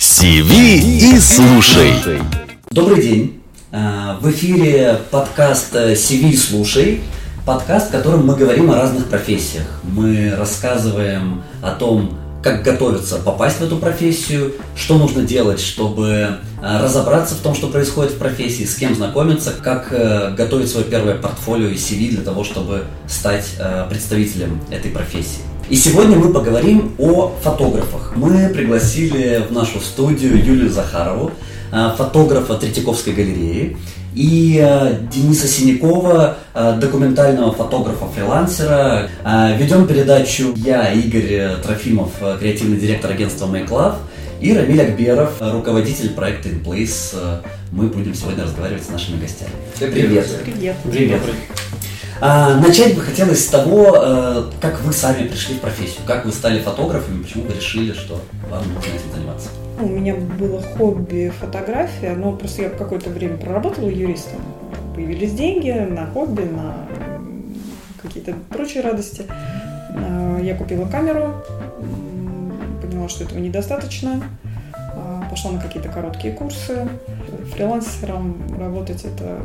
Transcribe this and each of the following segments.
Сиви и слушай. Добрый день. Э, В эфире подкаст э, «Сиви и слушай». Подкаст, в котором мы говорим о разных профессиях. Мы рассказываем о том, как готовиться попасть в эту профессию, что нужно делать, чтобы э, разобраться в том, что происходит в профессии, с кем знакомиться, как готовить свое первое портфолио и CV для того, чтобы стать представителем этой профессии. И сегодня мы поговорим о фотографах. Мы пригласили в нашу студию Юлию Захарову, э, фотографа Третьяковской галереи, и э, Дениса Синякова, э, документального фотографа-фрилансера. Ведем передачу я, Игорь Трофимов, креативный директор агентства Make Love, и Рамиль Акберов, руководитель проекта InPlace. Э, Мы будем сегодня разговаривать с нашими гостями. Привет. Привет. Привет. А, начать бы хотелось с того, э, как вы сами пришли в профессию, как вы стали фотографами, почему вы решили, что вам нужно этим заниматься. У меня было хобби фотография, но просто я какое-то время проработала юристом. Появились деньги на хобби, на какие-то прочие радости. А, Я купила камеру, поняла, что этого недостаточно. А, Пошла на какие-то короткие курсы. Фрилансером работать это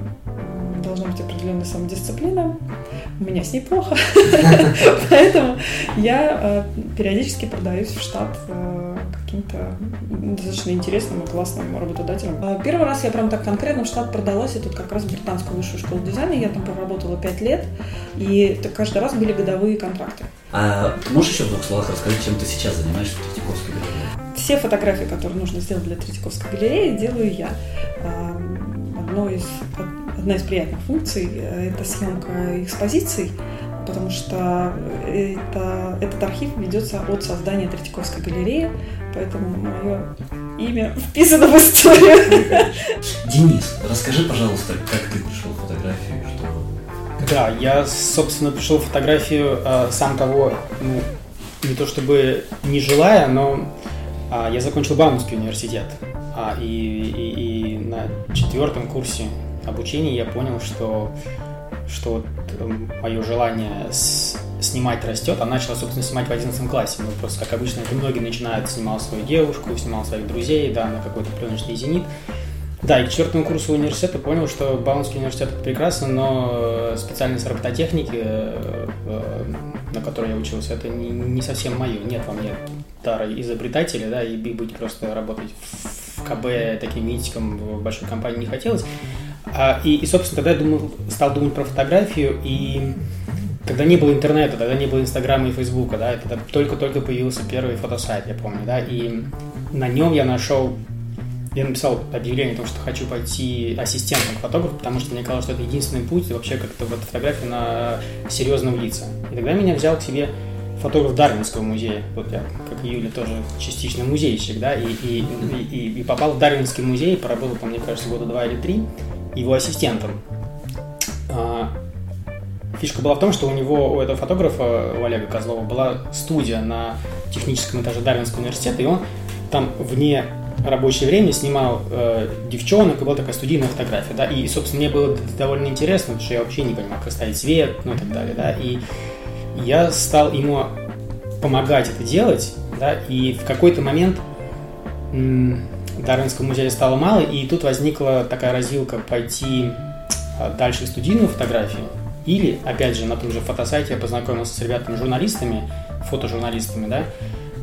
должна быть определенная самодисциплина. У меня с ней плохо. Поэтому я э, периодически продаюсь в штат э, каким-то достаточно интересным и классным работодателем. Э, Первый раз я прям так конкретно в штат продалась, и тут как раз британскую высшую школу дизайна, я там проработала 5 лет, и каждый раз были годовые контракты. А можешь еще в двух словах рассказать, чем ты сейчас занимаешься в Третьяковской галерее? Все фотографии, которые нужно сделать для Третьяковской галереи, делаю я. А, Одно из, одна из приятных функций э, – это съемка экспозиций, потому что это, этот архив ведется от создания Третьяковской галереи, поэтому мое имя вписано в историю. Денис, расскажи, пожалуйста, как ты пришел в фотографию, и что Да, я, собственно, пришел в фотографию э, сам того, ну, не то чтобы не желая, но а, я закончил Бауманский университет. А, и, и- и на четвертом курсе обучения я понял, что, что вот, эм, мое желание с- снимать растет. А начал, собственно, снимать в 11 классе. Ну, просто, как обычно, это многие начинают. Снимал свою девушку, снимал своих друзей, да, на какой-то пленочный зенит. Да, и к четвертому курсу университета понял, что Бауманский университет прекрасно, но э, специальность робототехники, э, э, на которой я учился, это не, не совсем мое. Нет во мне дара изобретателя, да, и быть просто работать в КБ таким митиком в большой компании не хотелось. А, и, и, собственно, тогда я думал, стал думать про фотографию, и когда не было интернета, тогда не было Инстаграма и Фейсбука, да, это только-только появился первый фотосайт, я помню, да, и на нем я нашел я написал объявление о том, что хочу пойти ассистентом к фотографу, потому что мне казалось, что это единственный путь вообще как-то в эту фотографию на серьезно влиться. И тогда меня взял к себе фотограф Дарвинского музея. Вот я, как и Юля, тоже частично музейщик, да, и, и, и, и- попал в Дарвинский музей, поработал там, мне кажется, года два или три, его ассистентом. А, Фишка была в том, что у него, у этого фотографа, у Олега Козлова, была студия на техническом этаже Дарвинского университета, и он там вне рабочее время снимал э, девчонок, и была такая студийная фотография, да, и, собственно, мне было довольно интересно, потому что я вообще не понимал, как ставить свет, ну и так далее, да, и я стал ему помогать это делать, да, и в какой-то момент Дарвинского музея стало мало, и тут возникла такая развилка пойти а, дальше в студийную фотографию, или, опять же, на том же фотосайте я познакомился с ребятами-журналистами, фотожурналистами, да,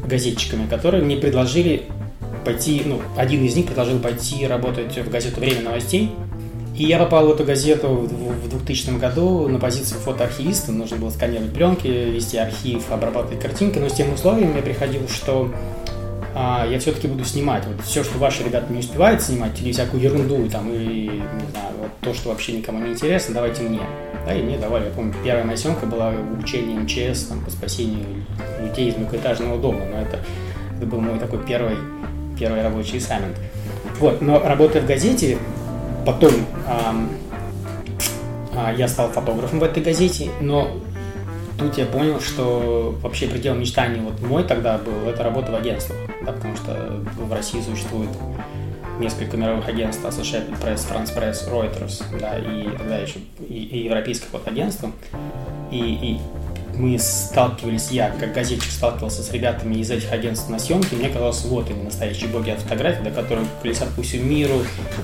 газетчиками, которые мне предложили пойти, ну, один из них предложил пойти работать в газету «Время новостей», и я попал в эту газету в в 2000 году на позицию фотоархивиста. Нужно было сканировать пленки, вести архив, обрабатывать картинки. Но с тем условием мне приходилось, что а, я все-таки буду снимать. Вот все, что ваши ребята не успевают снимать, или всякую ерунду, там, или, не знаю, вот то, что вообще никому не интересно, давайте мне. Да, и мне давали. Я помню, первая моя съемка была учение МЧС там, по спасению людей из многоэтажного дома. Но это, это был мой такой первый, первый рабочий ассаймент. Вот, но работая в газете, потом ам, а, я стал фотографом в этой газете, но тут я понял, что вообще предел мечтаний вот мой тогда был, это работа в агентствах, да, потому что в России существует несколько мировых агентств, Associated Press, France Press, Reuters, да, и тогда еще и, и европейское вот агентство. И, и мы сталкивались, я как газетчик сталкивался с ребятами из этих агентств на съемке, мне казалось, вот они настоящие боги от фотографий, да, которые колесят по всему миру,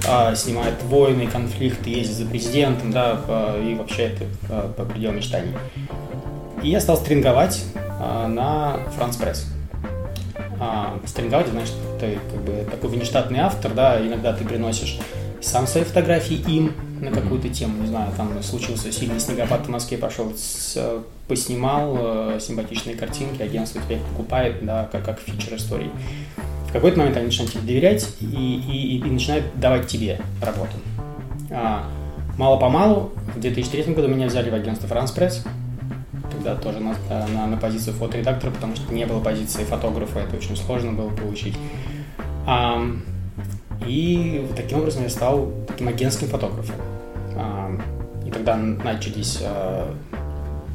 а, снимают войны, конфликты, ездят за президентом, да, и вообще это а, по пределу мечтаний. И я стал стринговать а, на France Press. А, стринговать, значит, ты как бы такой внештатный автор, да, иногда ты приносишь сам свои фотографии им на какую-то тему, не знаю, там случился сильный снегопад в Москве, пошел, с, поснимал э, симпатичные картинки, агентство тебя их покупает, да, как, как фичер истории. В какой-то момент они начинают тебе доверять и, и, и начинают давать тебе работу. А, мало-помалу, в 2003 году меня взяли в агентство France Press, тогда тоже на, на, на позицию фоторедактора, потому что не было позиции фотографа, это очень сложно было получить. А, и таким образом я стал таким агентским фотографом. А, и тогда начались а,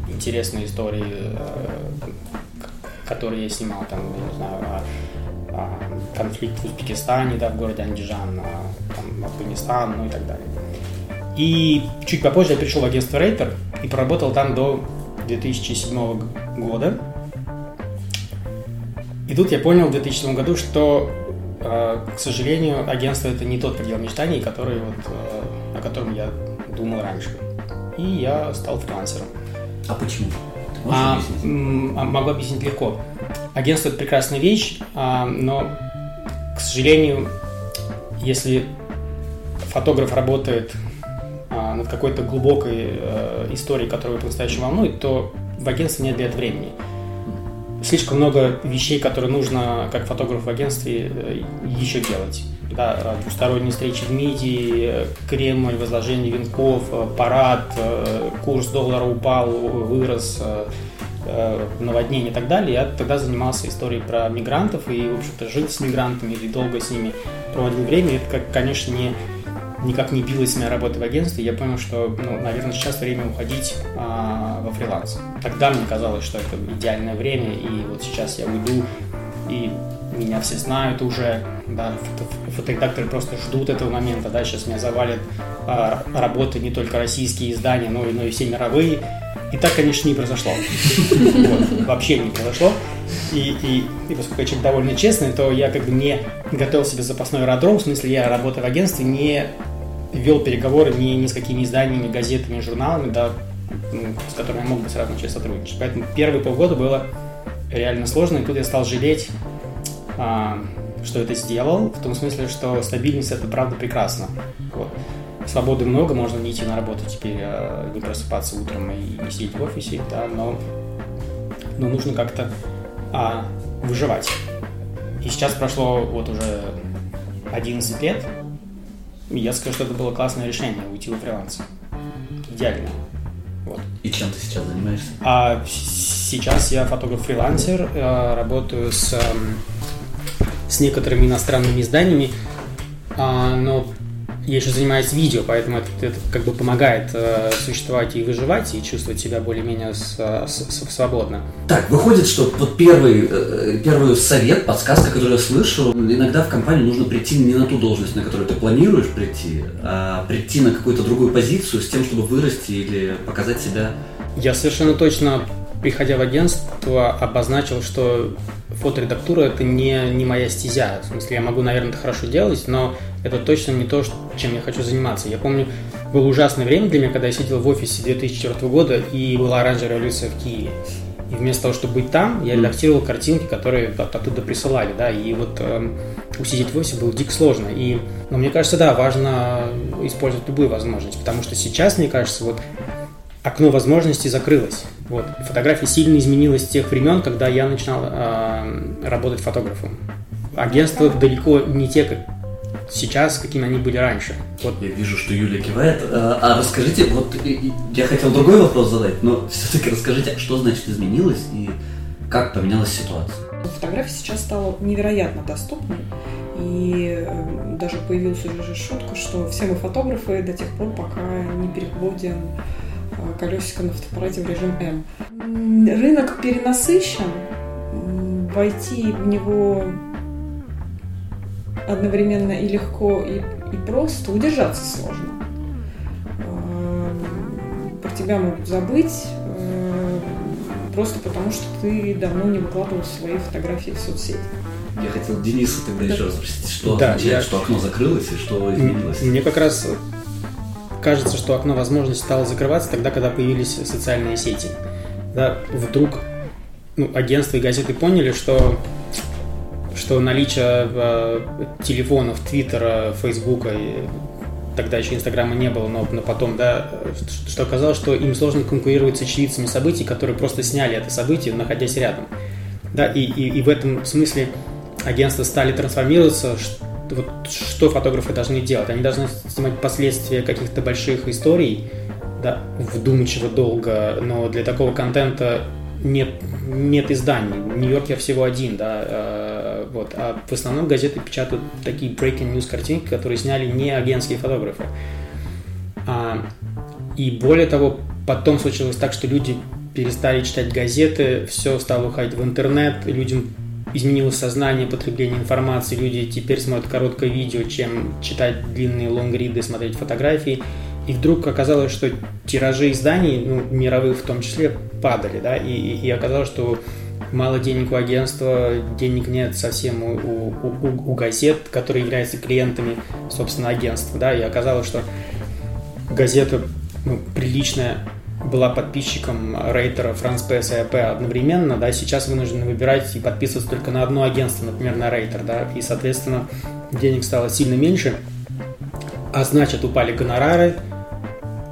интересные истории, а, которые я снимал, там, я не знаю, конфликт в Узбекистане, да, в городе Андижан, там, Афганистан, ну и так далее. И чуть попозже я перешел в агентство Рейтер и проработал там до 2007 года. И тут я понял в 2007 году, что а, к сожалению, агентство это не тот предел мечтаний, который вот, а, о котором я думал раньше. И я стал фрилансером. А почему? А, объяснить? могу объяснить легко. Агентство это прекрасная вещь, но, к сожалению, если фотограф работает над какой-то глубокой э, историей, которая по-настоящему волнует, то в агентстве нет для этого времени слишком много вещей, которые нужно как фотограф в агентстве э, еще делать. Да, двусторонние встречи в МИДи, Кремль, возложение венков, э, парад, э, курс доллара упал, вырос, наводнение и так далее. Я тогда занимался историей про мигрантов и, в общем-то, жил с мигрантами и долго с ними проводил время. Это, конечно, не никак не билась моя работа в агентстве, я понял, что, ну, наверное, сейчас время уходить а, во фриланс. Тогда мне казалось, что это идеальное время, и вот сейчас я уйду, и меня все знают уже, да, фото фоторедакторы просто ждут этого момента, да, сейчас меня завалят а, работы не только российские издания, но и, но и все мировые. И так, конечно, не произошло. Вот, вообще не произошло. И, и, и поскольку я человек довольно честный, то я как бы не готовил себе запасной аэродром, в смысле я работаю в агентстве, не вел переговоры ни, ни с какими изданиями, газетами, журналами, да, ну, с которыми я мог бы сразу начать сотрудничать. Поэтому первые полгода было реально сложно, и тут я стал жалеть, а, что это сделал, в том смысле, что стабильность это правда прекрасно. Вот. Свободы много, можно не идти на работу теперь, а, не просыпаться утром и не сидеть в офисе, да, но, но нужно как-то а, выживать. И сейчас прошло вот уже 11 лет, я скажу, что это было классное решение, уйти во фриланс. Идеально. Вот. И чем ты сейчас занимаешься? А сейчас я фотограф-фрилансер, э, работаю с, эм, с некоторыми иностранными изданиями, а, но я еще занимаюсь видео, поэтому это, это как бы помогает э, существовать и выживать, и чувствовать себя более-менее с, с, свободно. Так, выходит, что вот первый, э, первый совет, подсказка, которую я слышу, иногда в компании нужно прийти не на ту должность, на которую ты планируешь прийти, а прийти на какую-то другую позицию с тем, чтобы вырасти или показать себя. Я совершенно точно приходя в агентство, обозначил, что фоторедактура это не, не моя стезя. В смысле, я могу, наверное, это хорошо делать, но это точно не то, чем я хочу заниматься. Я помню, было ужасное время для меня, когда я сидел в офисе 2004 года, и была оранжевая революция в Киеве. И вместо того, чтобы быть там, я редактировал картинки, которые оттуда присылали, да, и вот э, усидеть в офисе было дико сложно. И, но мне кажется, да, важно использовать любую возможность, потому что сейчас, мне кажется, вот окно возможностей закрылось. Вот. Фотография сильно изменилась с тех времен, когда я начинал э, работать фотографом. Агентства далеко не те, как сейчас, какими они были раньше. Вот. Я вижу, что Юля кивает. А, а расскажите, вот я хотел другой вопрос задать, но все-таки расскажите, что значит изменилось и как поменялась ситуация? Фотография сейчас стала невероятно доступной. И э, даже появилась уже шутка, что все мы фотографы до тех пор, пока не переходим колесико на фотоаппарате в режим М. Рынок перенасыщен, войти в него одновременно и легко, и, и просто, удержаться сложно. Э, про тебя могут забыть, э, просто потому что ты давно не выкладывал свои фотографии в соцсети. Я хотел Дениса тогда Да. еще раз спросить, что Да, означает, я- что окно закрылось и что изменилось? Мне как раз кажется, что окно возможностей стало закрываться тогда, когда появились социальные сети. Да, вдруг ну, агентства и газеты поняли, что, что наличие э, телефонов, Твиттера, Фейсбука, и тогда еще Инстаграма не было, но, но потом, да, что, что оказалось, что им сложно конкурировать с очевидцами событий, которые просто сняли это событие, находясь рядом. Да, и, и, и в этом смысле агентства стали трансформироваться, вот что фотографы должны делать? Они должны снимать последствия каких-то больших историй, да, вдумчиво, долго, но для такого контента нет, нет изданий. Нью-Йоркер всего один, да, э, вот. А в основном газеты печатают такие breaking news картинки, которые сняли не агентские фотографы. А, и более того, потом случилось так, что люди перестали читать газеты, все стало уходить в интернет, людям изменилось сознание потребления информации, люди теперь смотрят короткое видео, чем читать длинные лонгриды, смотреть фотографии. И вдруг оказалось, что тиражи изданий, ну, мировых в том числе, падали, да, и, и- оказалось, что мало денег у агентства, денег нет совсем у, у- у- у газет, которые являются клиентами, собственно, агентства, да, и оказалось, что газета ну, приличная была подписчиком рейтера France Press и AP одновременно, да, сейчас вынуждены выбирать и подписываться только на одно агентство, например, на рейтер, да, и, соответственно, денег стало сильно меньше, а значит, упали гонорары,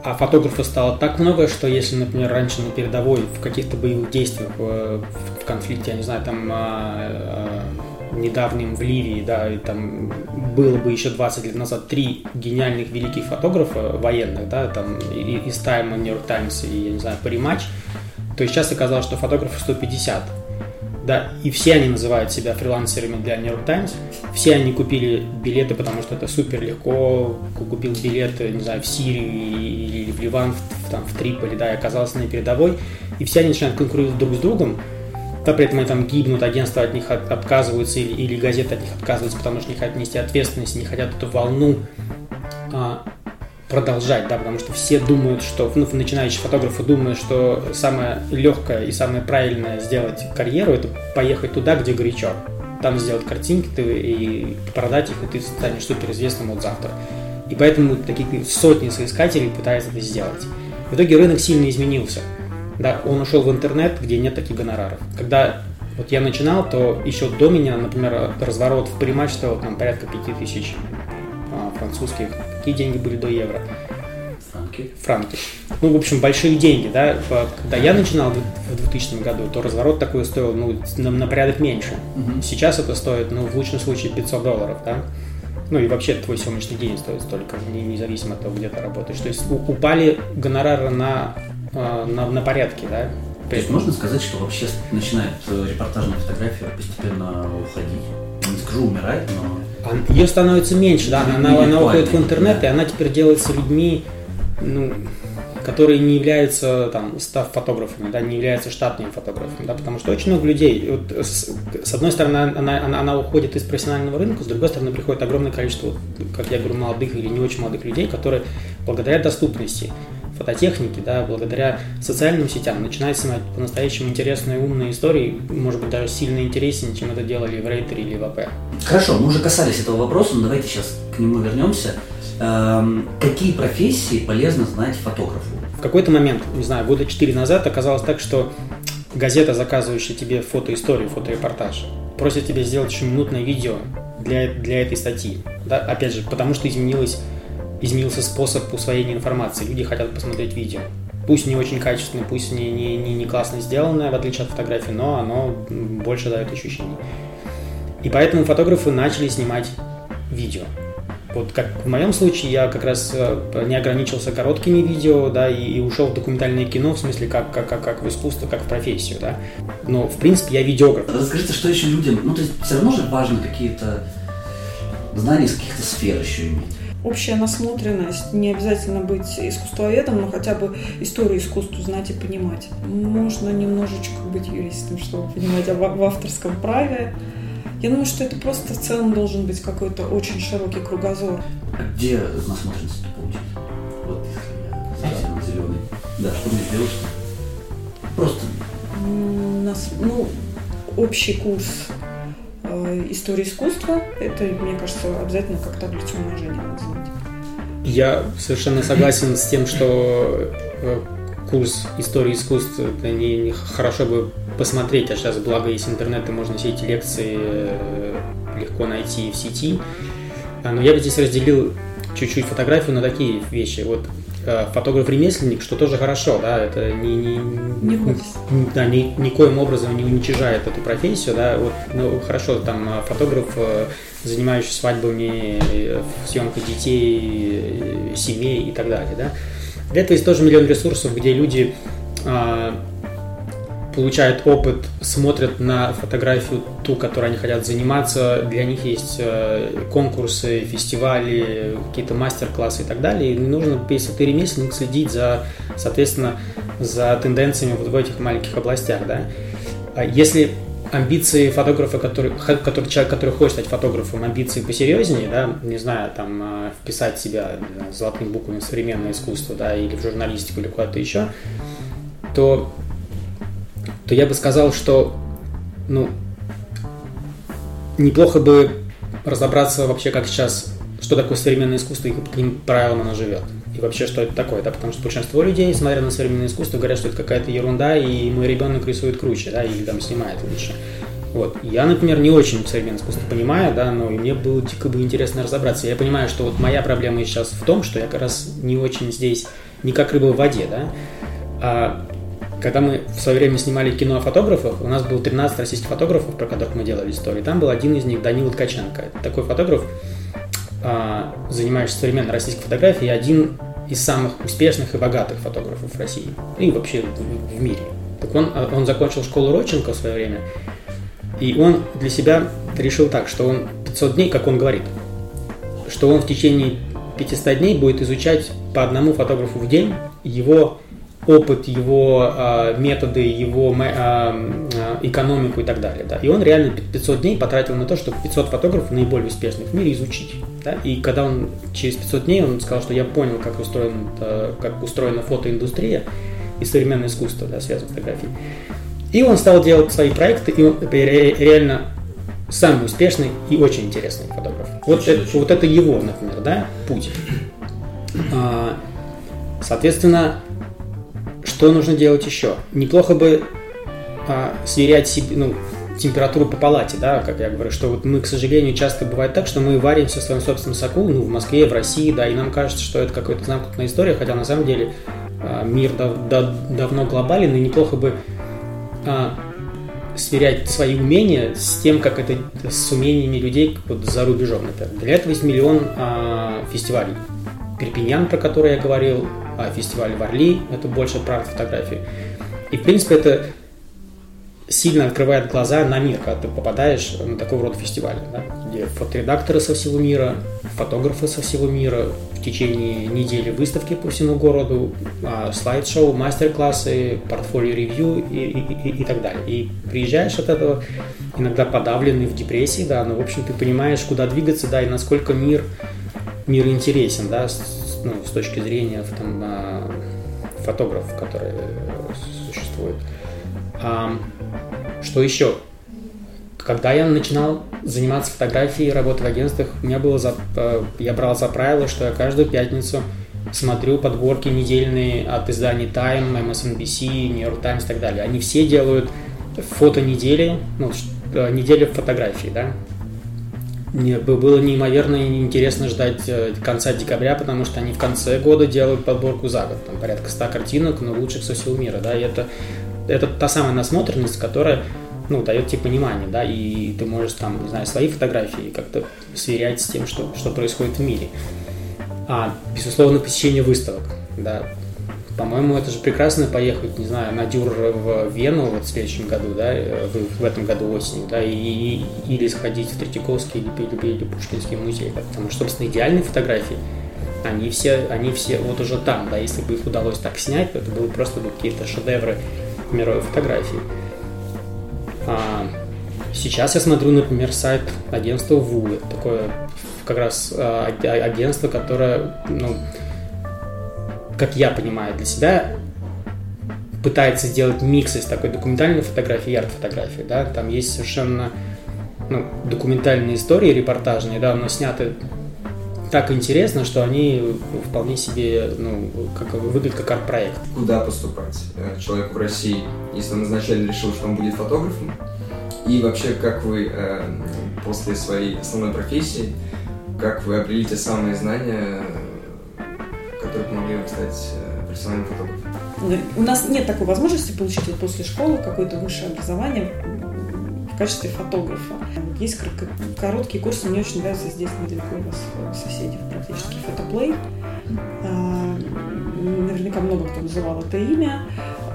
а фотографов стало так много, что если, например, раньше на передовой в каких-то боевых действиях, э, в в конфликте, я не знаю, там а, а, недавнем в Ливии, да, и там было бы еще 20 лет назад три гениальных великих фотографа военных, да, там из Тайма, Нью-Йорк Таймс и, я не знаю, Паримач, то сейчас оказалось, что фотографов 150. Да, и все они называют себя фрилансерами для New York Times. Все они купили билеты, потому что это супер легко. Купил билеты, не знаю, в Сирию или в Ливан, в, там, в Триполи, да, и оказался на передовой. И все они начинают конкурировать друг с другом. Да, при этом они там гибнут, агентства от них от- отказываются или, или газеты от них отказываются, потому что не хотят нести ответственность, не хотят эту волну а, продолжать, да, потому что все думают, что, ну, начинающие фотографы думают, что самое легкое и самое правильное сделать карьеру, это поехать туда, где горячо. Там сделать картинки ты, и продать их, и ты станешь суперизвестным вот завтра. И поэтому таких сотни соискателей пытаются это сделать. В итоге рынок сильно изменился. Да, он ушел в интернет, где нет таких гонораров. Когда вот я начинал, то еще до меня, например, разворот в приматч стоил там порядка 5000 а, французских. Какие деньги были до евро? Франки. Франки. Ну, в общем, большие деньги, да. Когда я начинал в 2000 году, то разворот такой стоил, ну, на, на порядок меньше. Сейчас это стоит, ну, в лучшем случае 500 долларов, да. Ну и вообще твой съемочный день стоит столько, не- независимо от того, где ты работаешь. То есть упали гонорары на, э, на, на порядке, да. То есть можно сказать, что вообще начинает репортажная фотография постепенно уходить. Не скажу умирать, но Ее становится меньше, да, она, она актуально, уходит в интернет, да. и она теперь делается людьми, ну, которые не являются там став фотографами, да, не являются штатными фотографами, да, потому что очень много людей, вот с, с одной стороны, она, она, она уходит из профессионального рынка, с другой стороны, приходит огромное количество, как я говорю, молодых или не очень молодых людей, которые благодаря доступности фототехники, да, благодаря социальным сетям начинают снимать по-настоящему интересные, умные истории, может быть, даже сильно интереснее, чем это делали в Рейтере или в АП. Хорошо, мы уже касались этого вопроса, но давайте сейчас к нему вернемся. Эм, какие профессии полезно знать фотографу? В какой-то момент, не знаю, года 4 назад оказалось так, что газета, заказывающая тебе фотоисторию, фоторепортаж, просит тебя сделать еще минутное видео для, для этой статьи. Да? Опять же, потому что изменилось, изменился способ усвоения информации. Люди хотят посмотреть видео. Пусть не очень качественное, пусть не, не, не, не классно сделанное, в отличие от фотографии, но оно больше дает ощущений. И поэтому фотографы начали снимать видео. Вот как в моем случае я как раз э, не ограничился короткими видео, да, и, и ушел в документальное кино, в смысле как, как, как, как в искусство, как в профессию, да. Но в принципе я видеограф. Расскажите, что еще людям, ну то есть все равно же важно какие-то знания из каких-то сфер еще иметь. Общая насмотренность, не обязательно быть искусствоведом, но хотя бы историю искусства знать и понимать. Можно немножечко быть юристом, чтобы понимать в, авторском праве. Я думаю, что это просто в целом должен быть какой-то очень широкий кругозор. А где насмотренность получить? Вот если я совсем зеленый. Да, что мне сделать? Просто нас- ну, общий курс истории искусства. Это, мне кажется, обязательно как таблицу умножения надо знать. Я совершенно согласен с тем, что э, курс истории искусств это не, не хорошо бы посмотреть, а сейчас благо есть интернет, и можно все эти лекции э, легко найти в сети. А, Но я бы здесь разделил чуть-чуть фотографию на такие вещи. Вот э, фотограф-ремесленник, что тоже хорошо, да, это не, не, Не хобби. да, ни, никоим образом не уничижает эту профессию, да, вот, ну, хорошо, там, а, фотограф, э, занимающийся свадьбами, э, съемкой детей, э, семей и так далее, да. Для этого есть тоже миллион ресурсов, где люди а, получают опыт, смотрят на фотографию ту, которой они хотят заниматься. Для них есть э, конкурсы, фестивали, какие-то мастер-классы и так далее. И нужно, если ты ремесленник, следить за, соответственно, за тенденциями вот в этих маленьких областях, да. А Если амбиции фотографа, который, который человек, который хочет стать фотографом, амбиции посерьезнее, да, не знаю, там, э, вписать себя знаю, золотыми буквами в современное искусство, да, или в журналистику, или куда-то еще, то, то я бы сказал, что, ну, неплохо бы разобраться вообще, как сейчас, что такое современное искусство и каким правилам оно живет. И вообще, что это такое, да, потому что большинство людей, смотря на современное искусство, говорят, что это какая-то ерунда, и мой ребенок рисует круче, да, или там снимает лучше. Вот. Я, например, не очень современное искусство понимаю, да, но и мне было дико бы интересно разобраться. Я понимаю, что вот моя проблема сейчас в том, что я как раз не очень здесь, не как рыба в воде, да. А когда мы в свое время снимали кино о фотографах, у нас было 13 российских фотографов, про которых мы делали истории. Там был один из них, Данила Ткаченко. Это такой фотограф, а, занимающийся современной российской фотографией, один из самых успешных и богатых фотографов России и вообще в, в мире. Так он, а, он закончил школу Родченко в свое время, и он для себя решил так, что он 500 дней, как он говорит, что он в течение 500 дней будет изучать по одному фотографу в день его опыт, его а, методы, его а, экономику и так далее. Да. И он реально 500 дней потратил на то, чтобы 500 фотографов наиболее успешных в мире изучить. Да. И когда он через 500 дней, он сказал, что я понял, как, устроен, э, как устроена фотоиндустрия и современное искусство, да, связанное с фотографией. И он стал делать свои проекты, и он ре- реально самый успешный и очень интересный фотограф. Вот, Очень, это, очень. вот это его, например, да, путь. Соответственно, что нужно делать еще? Неплохо бы а, сверять себе, ну, температуру по палате, да, как я говорю, что вот мы, к сожалению, часто бывает так, что мы варимся в своем собственном соку, ну, в Москве, в России, да, и нам кажется, что это какая-то замкнутая история, хотя на самом деле а, мир дав- дав- давно глобален, и неплохо бы а, сверять свои умения с тем, как это с умениями людей вот за рубежом, например. Для этого есть миллион а, фестивалей. Перпиньян, про который я говорил, а фестиваль в Орли, это больше про фотографии. И, в принципе, это сильно открывает глаза на мир, когда ты попадаешь на такой род фестиваля, да, где фоторедакторы со всего мира, фотографы со всего мира, в течение недели выставки по всему городу, а, слайд-шоу, мастер-классы, портфолио-ревью и, и- и- и так далее. И приезжаешь от этого иногда подавленный в депрессии, да, но, в общем, ты понимаешь, куда двигаться, да, и насколько мир, мир интересен, да, с, ну, с точки зрения там, а, фотографов, которые существуют. Что еще? Когда я начинал заниматься фотографией, работать в агентствах, у меня было за, э, я брал за правило, что я каждую пятницу смотрю подборки недельные от изданий Time, MSNBC, New York Times и так далее. Они все делают фото недели, ну, э, неделю фотографий, да. Мне бы- было неимоверно интересно ждать э, конца декабря, потому что они в конце года делают подборку за год, там порядка 100 картинок, но лучших со всего мира, да, и это, это та самая насмотренность, которая, ну, дает тебе понимание, да, и ты можешь там, не знаю, свои фотографии как-то сверять с тем, что, что происходит в мире. А, безусловно, посещение выставок, да, по-моему, это же прекрасно поехать, не знаю, на дюр в Вену вот в следующем году, да, э, в, в этом году осенью, да, и, и- или сходить в Третьяковский или, или, или Пушкинский музей, потому что, собственно, идеальные фотографии, они все, они все вот уже там, да, если бы их удалось так снять, то это были просто бы какие-то шедевры мировой фотографии. А, сейчас я смотрю, например, сайт агентства ВУ, такое как раз а, аг- агентство, которое, ну, как я понимаю для себя, пытается сделать микс из такой документальной фотографии и арт-фотографии, да, там есть совершенно ну, документальные истории репортажные, да, но сняты так интересно, что они вполне себе ну, как, выглядят как арт-проект. Куда поступать э, человеку в России, если он изначально решил, что он будет фотографом? И вообще, как вы э, после своей основной профессии, как вы обрели те самые знания, которые помогли вам стать э, профессиональным фотографом? У нас нет такой возможности получить вот после школы какое-то высшее образование качестве фотографа. Есть короткие курсы, мне очень нравится здесь недалеко у вас соседи практически фотоплей. А, наверняка много кто называл это имя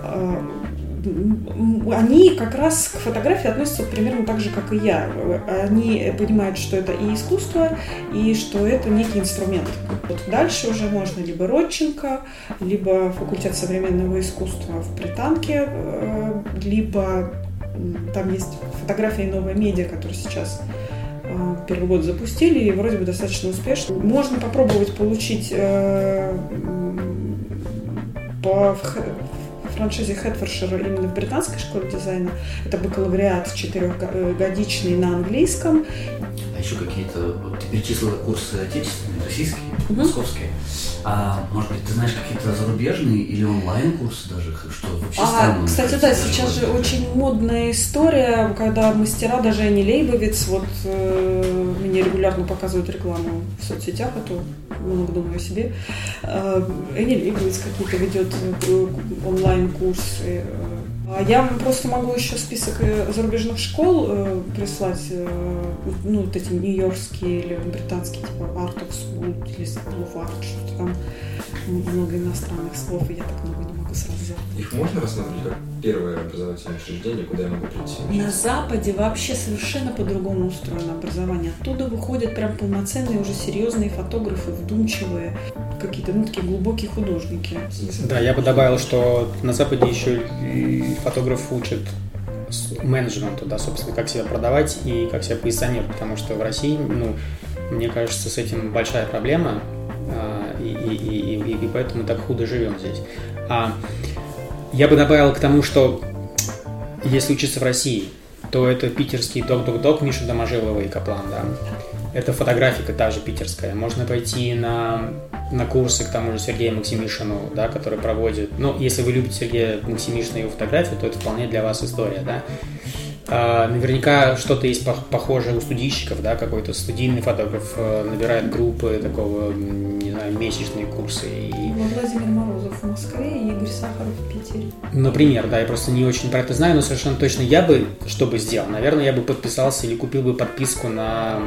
а, они как раз к фотографии относятся примерно так же, как и я. Они понимают, что это и искусство, и что это некий инструмент. Вот дальше уже можно либо Родченко, либо факультет современного искусства в Британке, э, либо там есть фотография и новая медиа, которые сейчас э, первый год запустили и вроде бы достаточно успешно. Можно попробовать получить э, по франшизе Хэтфоршира именно в британской школе дизайна. Это бакалавриат четырехгодичный на английском. Еще какие-то, вот ты перечислила курсы отечественные, российские, угу. московские. А может быть, ты знаешь какие-то зарубежные или онлайн-курсы даже, что вообще а, странно? Кстати, да, сейчас же очень модная история, когда мастера, даже Энни Лейбовиц, вот э, мне регулярно показывают рекламу в соцсетях, а то много думаю о себе. Э, Энни Лейбовиц какие-то ведет э, онлайн-курсы. А я просто могу еще список э, зарубежных школ э, прислать, э, ну, вот эти нью-йоркские или британские, типа Art of School или School of Art, что-то там много иностранных слов, и я так много не могу сразу. Их можно рассматривать как первое образовательное учреждение, куда я могу прийти? На Западе вообще совершенно по-другому устроено образование. Оттуда выходят прям полноценные уже серьезные фотографы, вдумчивые, какие-то ну, такие глубокие художники. Да, я бы добавил, что на Западе еще и фотограф учат менеджменту, да, собственно, как себя продавать и как себя позиционировать, потому что в России, ну, мне кажется, с этим большая проблема, а, и, и, и, и, и поэтому мы так худо живем здесь. А я бы добавил к тому, что если учиться в России, то это питерский док-док-док Миша Доможилова и Каплан, да. Это фотографика та же питерская. Можно пойти на, на курсы к тому же Сергею Максимишину, да, который проводит... Ну, если вы любите Сергея Максимишина и его фотографию, то это вполне для вас история, да. А, наверняка что-то есть похожее у студийщиков, да, какой-то студийный фотограф э, набирает группы такого, не знаю, месячные курсы. И... Владимир Морозов в Москве и Игорь Сахаров в Питере. Например, да, я просто не очень про это знаю, но совершенно точно я бы, что бы сделал, наверное, я бы подписался или купил бы подписку на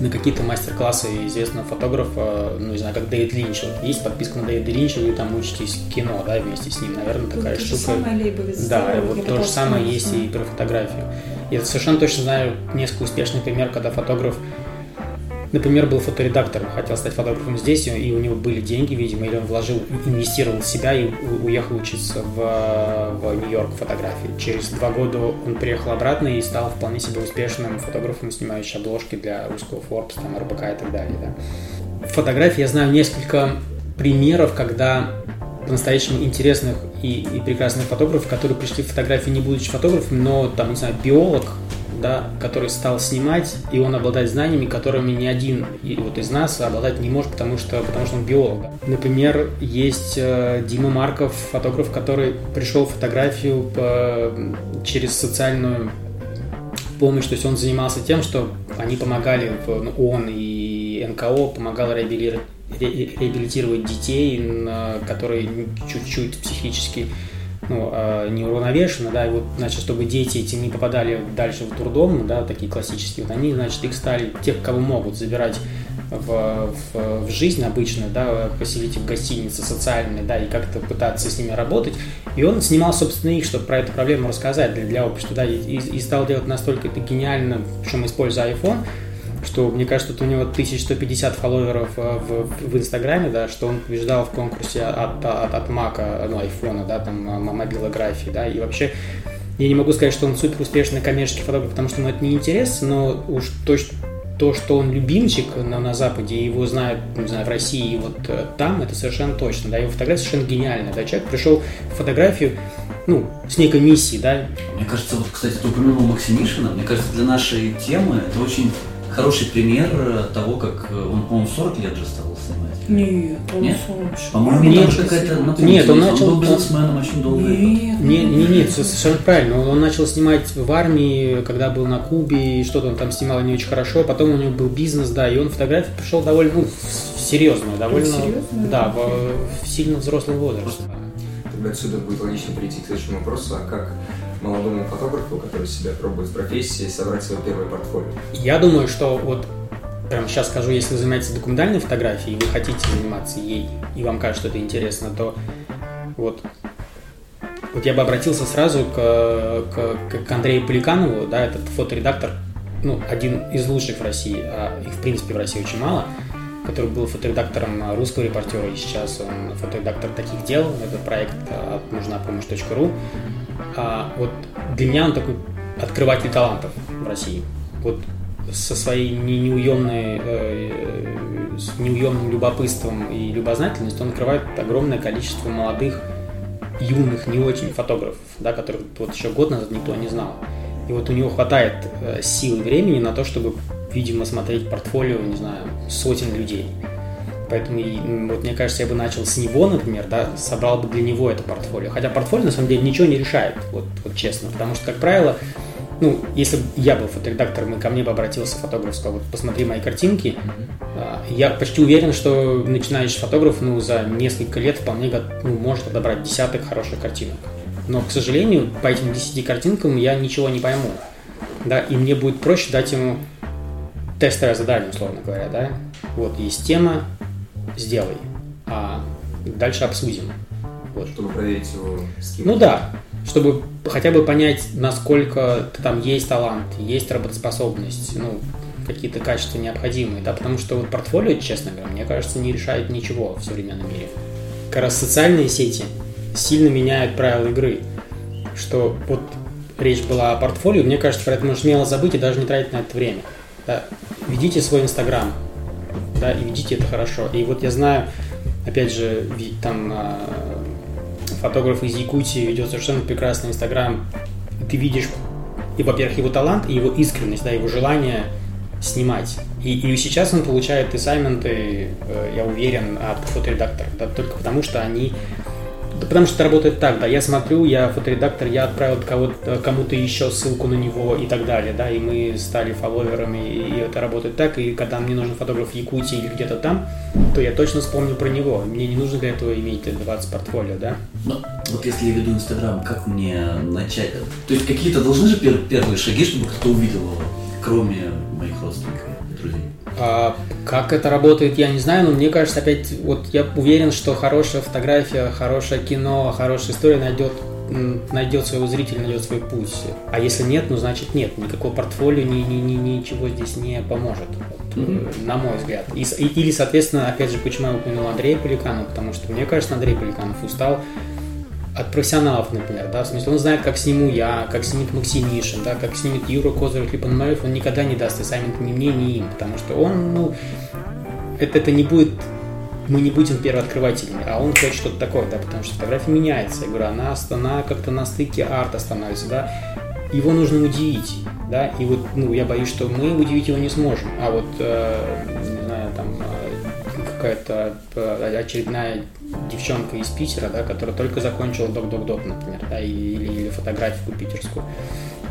на какие-то мастер-классы известного фотографа, ну, не знаю, как Дэвид Линч. Вот есть подписка на Дэвида Линча, вы там учитесь кино, да, вместе с ним, наверное, такая вот штука. Самое да, вот то же самое есть и про фотографию. Я совершенно точно знаю несколько успешных примеров, когда фотограф Например, был фоторедактором, хотел стать фотографом здесь, и у него были деньги, видимо, или он вложил, инвестировал в себя и уехал учиться в, в Нью-Йорк фотографии. Через два года он приехал обратно и стал вполне себе успешным фотографом, снимающим обложки для русского Forbes, там, РБК и так далее. Да. Фотографии я знаю несколько примеров, когда по-настоящему интересных и, и прекрасных фотографов, которые пришли в фотографии не будучи фотографом, но там, не знаю, биолог, да, который стал снимать, и он обладает знаниями, которыми ни один вот из нас обладать не может, потому что, потому что он биолог. Например, есть э, Дима Марков, фотограф, который пришел в фотографию по, через социальную помощь, то есть он занимался тем, что они помогали, ну, он и НКО помогал реабилитировать, реабилитировать детей, которые чуть-чуть психически ну, э, неуравновешенно, да, и вот, значит, чтобы дети эти не попадали дальше в трудом, да, такие классические, вот они, значит, их стали, тех, кого могут, забирать в, в, в жизнь обычную, да, поселить в гостинице социальные, да, и как-то пытаться с ними работать. И он снимал, собственно, их, чтобы про эту проблему рассказать для, для общества, да, и, и стал делать настолько это гениально, причем используя iPhone, что мне кажется, что у него 1150 фолловеров э, в, в Инстаграме, да, что он побеждал в конкурсе от, от, от Мака, ну, айфона, да, там, мобилографии, да, и вообще я не могу сказать, что он супер успешный коммерческий фотограф, потому что ему это не интересно, но уж точно то, что он любимчик на, на Западе, его знают, не знаю, в России, вот э, там, это совершенно точно, да, его фотография совершенно гениальная, да, человек пришел в фотографию, ну, с некой миссией, да. Мне кажется, вот, кстати, ты упомянул Максимишина, мне кажется, для нашей темы это очень хороший пример того, как э, он, по-моему, 40 лет же стал снимать. Нет, он Нет? солнце. По-моему, Нет, какая-то нет, он он начал- был бизнесменом очень долго. Нет, Не, не, нет, всё совершенно правильно. Он, он начал снимать в армии, когда был на Кубе, и что-то он там снимал не очень хорошо. Потом у него был бизнес, да, и он фотографию пришел довольно, ну, в серьезную, довольно, серьезную? да, в, в сильно взрослый возраст. Тогда отсюда будет логично перейти к следующему вопросу, а как молодому фотографу, который себя пробует в профессии, собрать свое первое портфолио? Я думаю, что вот прямо сейчас скажу, если вы занимаетесь документальной фотографией, и вы хотите заниматься ей, и вам кажется, что это интересно, то вот вот я бы обратился сразу к, к, к Андрею Поликанову, да, этот фоторедактор, ну, один из лучших в России, а их, в принципе, в России очень мало, который был фоторедактором русского репортера, и сейчас он фоторедактор таких дел, это проект а, от нужна помощь.ру. А, вот для меня он такой открыватель талантов в России. Вот со своей не- неуемной, э, с неуемным любопытством и любознательностью он открывает огромное количество молодых, юных, не очень фотографов, да, которых вот еще год назад никто не знал. И вот у него хватает э, сил и времени на то, чтобы, видимо, смотреть портфолио, не знаю, сотен людей. Поэтому, вот мне кажется, я бы начал с него, например, да, собрал бы для него это портфолио. Хотя портфолио, на самом деле, ничего не решает, вот, вот честно. Потому что, как правило, ну, если бы я был фоторедактором, и ко мне бы обратился фотограф, сказал, вот, посмотри мои картинки, а, я почти уверен, что начинающий фотограф, ну, за несколько лет вполне ну, может подобрать десяток хороших картинок. Но, к сожалению, по этим 10 картинкам я ничего не пойму. Да, и мне будет проще дать ему тестовое задание, условно говоря, да. Вот, есть тема, сделай, а дальше обсудим. Вот. Чтобы проверить его скилл. Ну да, чтобы хотя бы понять, насколько там есть талант, есть работоспособность, ну, какие-то качества необходимые, да, потому что вот портфолио, честно говоря, мне кажется, не решает ничего в современном мире. Как раз социальные сети сильно меняют правила игры, что вот речь была о портфолио, мне кажется, про это можно смело забыть и даже не тратить на это время. Да. Ведите свой Инстаграм, да, и ведите это хорошо. И вот я знаю, опять же, там а, фотограф из Якутии ведет совершенно прекрасный Инстаграм. И Ты видишь, и, во-первых, его талант, и его искренность, да, его желание снимать. И, и сейчас он получает ассайменты, э, я уверен, от фоторедакторов, да, только потому что они да потому что работает так, да, я смотрю, я фоторедактор, я отправил кому-то еще ссылку на него и так далее, да, и мы стали фолловерами, и это работает так, и когда мне нужен фотограф в Якутии или где-то там, то я точно вспомню про него, мне не нужно для этого иметь 20 портфолио, да. Ну, вот если я веду Инстаграм, как мне начать? То есть какие-то должны же пер- первые шаги, чтобы кто-то увидел его, кроме моих родственников. А, как это работает, я не знаю, но мне кажется, опять, вот я уверен, что хорошая фотография, хорошее кино, хорошая история найдет найдет своего зрителя, найдет свой путь. А если нет, ну значит нет. Никакого портфолио ни, ни, ни- ничего здесь не поможет, вот, э, на мой взгляд. И и- или, соответственно, опять же, почему я упомянул Андрея Поликанова, потому что мне кажется, Андрей Поликанов устал от профессионалов, например, да, в смысле, он знает, как сниму я, как снимет Максимишин, да, как снимет Юра Козырев или Пономарев, он никогда не даст ассаймент ни мне, ни им, потому что он, ну, это, это не будет, мы не будем первооткрывателями, а он хочет что-то такое, да, потому что фотография меняется, я говорю, она, она как-то на стыке арта становится, да, его нужно удивить, да, и вот, ну, я боюсь, что мы удивить его не сможем, а вот, э, не знаю, там, э, какая-то э, очередная девчонка из Питера, да, которая только закончила док-док-док, например, да, или, или фотографику питерскую,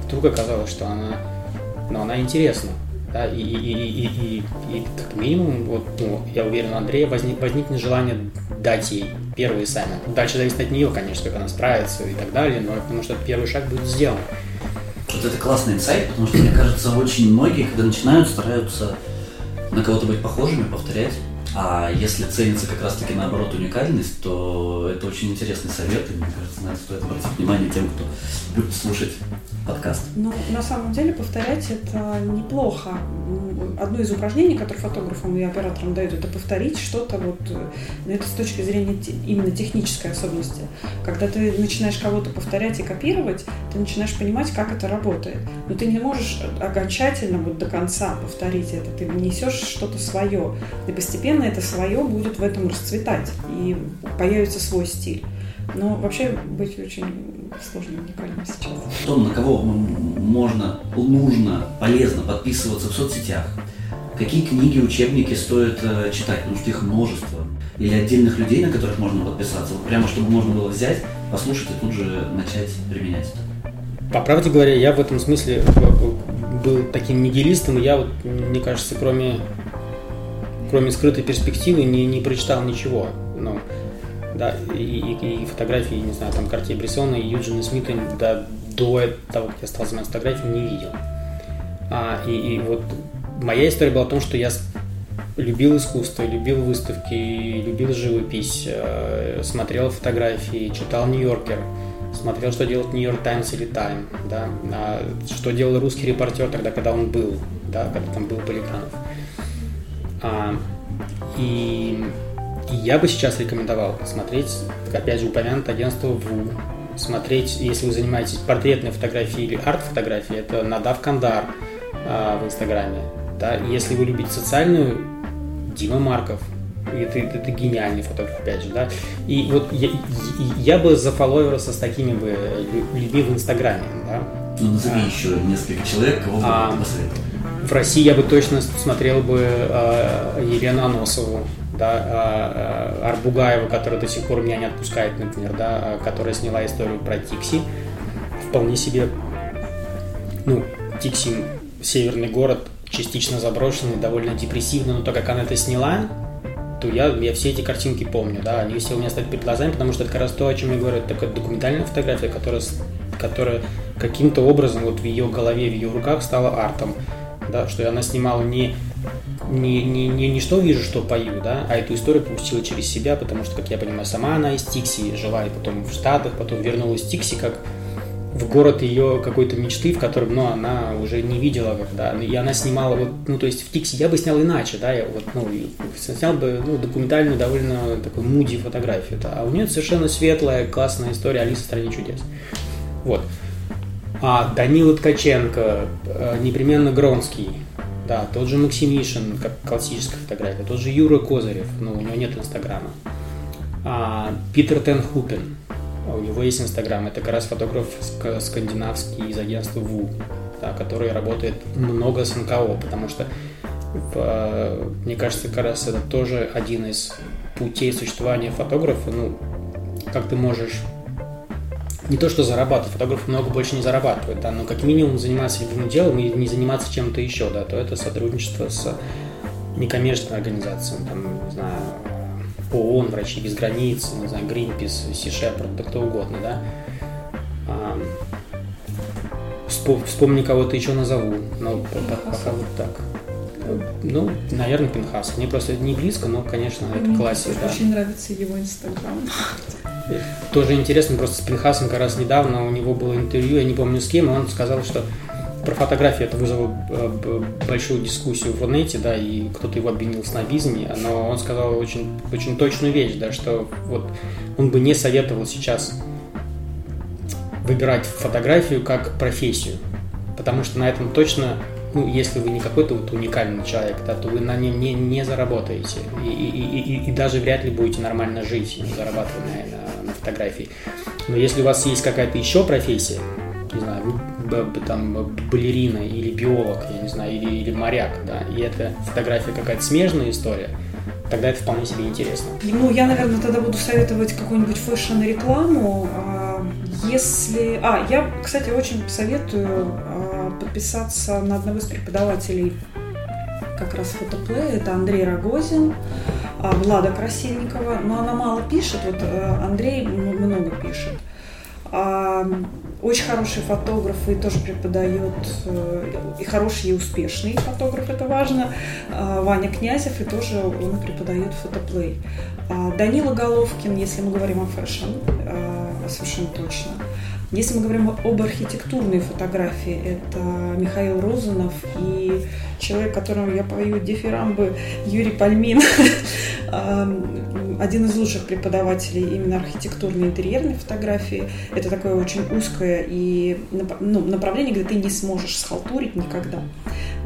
вдруг оказалось, что она, ну, она интересна, да, и, и, и, и, и- как минимум, вот, ну, я уверен, у Андрея возник, возникнет желание дать ей первый саммит. Дальше зависит от нее, конечно, как она справится и так далее, но потому что первый шаг будет сделан. Вот это классный инсайт, потому что, мне кажется, очень многие, когда начинают, стараются на кого-то быть похожими, повторять. А если ценится как раз-таки наоборот уникальность, то это очень интересный совет, и мне кажется, на это стоит обратить внимание тем, кто любит слушать подкаст. Ну, на самом деле, повторять это неплохо. Одно из упражнений, которое фотографам и операторам дают, это повторить что-то вот, ну, это с точки зрения именно технической особенности. Когда ты начинаешь кого-то повторять и копировать, ты начинаешь понимать, как это работает. Но ты не можешь окончательно вот до конца повторить это. Ты внесешь что-то свое. И постепенно это свое будет в этом расцветать. И появится свой стиль. Но вообще быть очень сложно уникальным сейчас. Том, на кого можно, нужно, полезно подписываться в соцсетях? Какие книги, учебники стоит э, читать? Потому что их множество. Или отдельных людей, на которых можно подписаться. Вот прямо чтобы можно было взять, послушать и тут же начать применять это. По правде говоря, я в этом смысле был таким нигилистом, и я вот, мне кажется, кроме, кроме скрытой перспективы не, не прочитал ничего. Ну, да, и, и, и фотографии, не знаю, там, Картье Брессона и Юджина Смита да, до того, как я стал заниматься фотографией, не видел. А, и, и вот моя история была о том, что я любил искусство, любил выставки, любил живопись, э, смотрел фотографии, читал Нью-Йоркер, смотрел, что делает Нью-Йорк Таймс или Тайм, да, а что делал русский репортер тогда, когда он был, да, когда там был Поликанов. А, и и я бы сейчас рекомендовал смотреть, опять же, упомянутое агентство ВУ, смотреть, если вы занимаетесь портретной фотографией или арт-фотографией, это Надав Кандар э, в Инстаграме. Да? Если вы любите социальную, Дима Марков, это, это гениальный фотограф, опять же, да. И вот я, я бы зафолловерился с такими бы людьми в Инстаграме, да. Ну, назови а, еще несколько человек, кого бы а, ты посоветовал. В России я бы точно смотрел бы э, Елену Аносову, да, а, Арбугаева, которая до сих пор меня не отпускает, например, да, которая сняла историю про Тикси, вполне себе, ну, Тикси северный город, частично заброшенный, довольно депрессивный, но то, как она это сняла, то я, я все эти картинки помню, да, они все у меня стоят перед глазами, потому что это как раз то, о чем я говорю, это такая документальная фотография, которая, которая каким-то образом вот в ее голове, в ее руках стала артом, да, что она снимала не не, не, не, не что вижу, что пою, да, а эту историю пустила через себя, потому что, как я понимаю, сама она из Тикси жила, и потом в Штатах, потом вернулась в Тикси как в город ее какой-то мечты, в котором, ну, она уже не видела, когда, и она снимала, вот, ну, то есть в Тикси я бы снял иначе, да, я вот, ну, снял бы, ну, документальную, довольно такую муди фотографию, да, а у нее совершенно светлая, классная история Алиса в стране чудес. Вот. А Данила Ткаченко, э, непременно Гронский, да, тот же Максимишин, как классическая фотография, тот же Юра Козырев, но у него нет Инстаграма. А, Питер Тенхупен, у него есть Инстаграм, это как раз фотограф скандинавский из агентства ВУ, да, который работает много с НКО, потому что в, мне кажется, как раз это тоже один из путей существования фотографа, ну, как ты можешь не то что зарабатывать, фотограф много больше не зарабатывает, да, но как минимум заниматься любимым делом и не заниматься чем-то еще, да, то это сотрудничество с некоммерческими организациями, там, не знаю, ООН, Врачи без границ, не знаю, Greenpeace, Sea Shepherd, да кто угодно, да. А, вспомни кого-то еще назову, но пока вот так. Ну, наверное, Пинхас. Мне просто не близко, но, конечно, это классика. Мне да. очень нравится его инстаграм. Тоже интересно, просто с Пинхасом как раз недавно у него было интервью, я не помню с кем, и он сказал, что про фотографии это вызвало э, большую дискуссию в Рунете, да, и кто-то его обвинил в снобизме, но он сказал очень, очень точную вещь, да, что вот он бы не советовал сейчас выбирать фотографию как профессию, потому что на этом точно ну, если вы не какой-то вот уникальный человек, да, то вы на нем не, не заработаете. И, и, и, и даже вряд ли будете нормально жить, зарабатывая на, фотографии. Но если у вас есть какая-то еще профессия, не знаю, там балерина или биолог, я не знаю, или, или моряк, да, и эта фотография какая-то смежная история, тогда это вполне себе интересно. Ну, я, наверное, тогда буду советовать какую-нибудь fashion-рекламу. А, если... А, я, кстати, очень советую а, подписаться на одного из преподавателей как раз Photoplay. Это Андрей Рогозин, а, Влада Красильникова. Но она мало пишет, вот э, Андрей много пишет. А, очень хороший фотограф и тоже преподает, э, и хороший, и успешный фотограф, это важно. А, Ваня Князев, и тоже он преподает Photoplay. Данила Головкин, если мы говорим о fashion, а, совершенно точно. Если мы говорим об архитектурной фотографии, это Михаил Розанов и человек, которому я пою дифирамбы, Юрий Пальмин, один из лучших преподавателей именно архитектурной интерьерной фотографии. Это такое очень узкое и ну, направление, где ты не сможешь схалтурить никогда.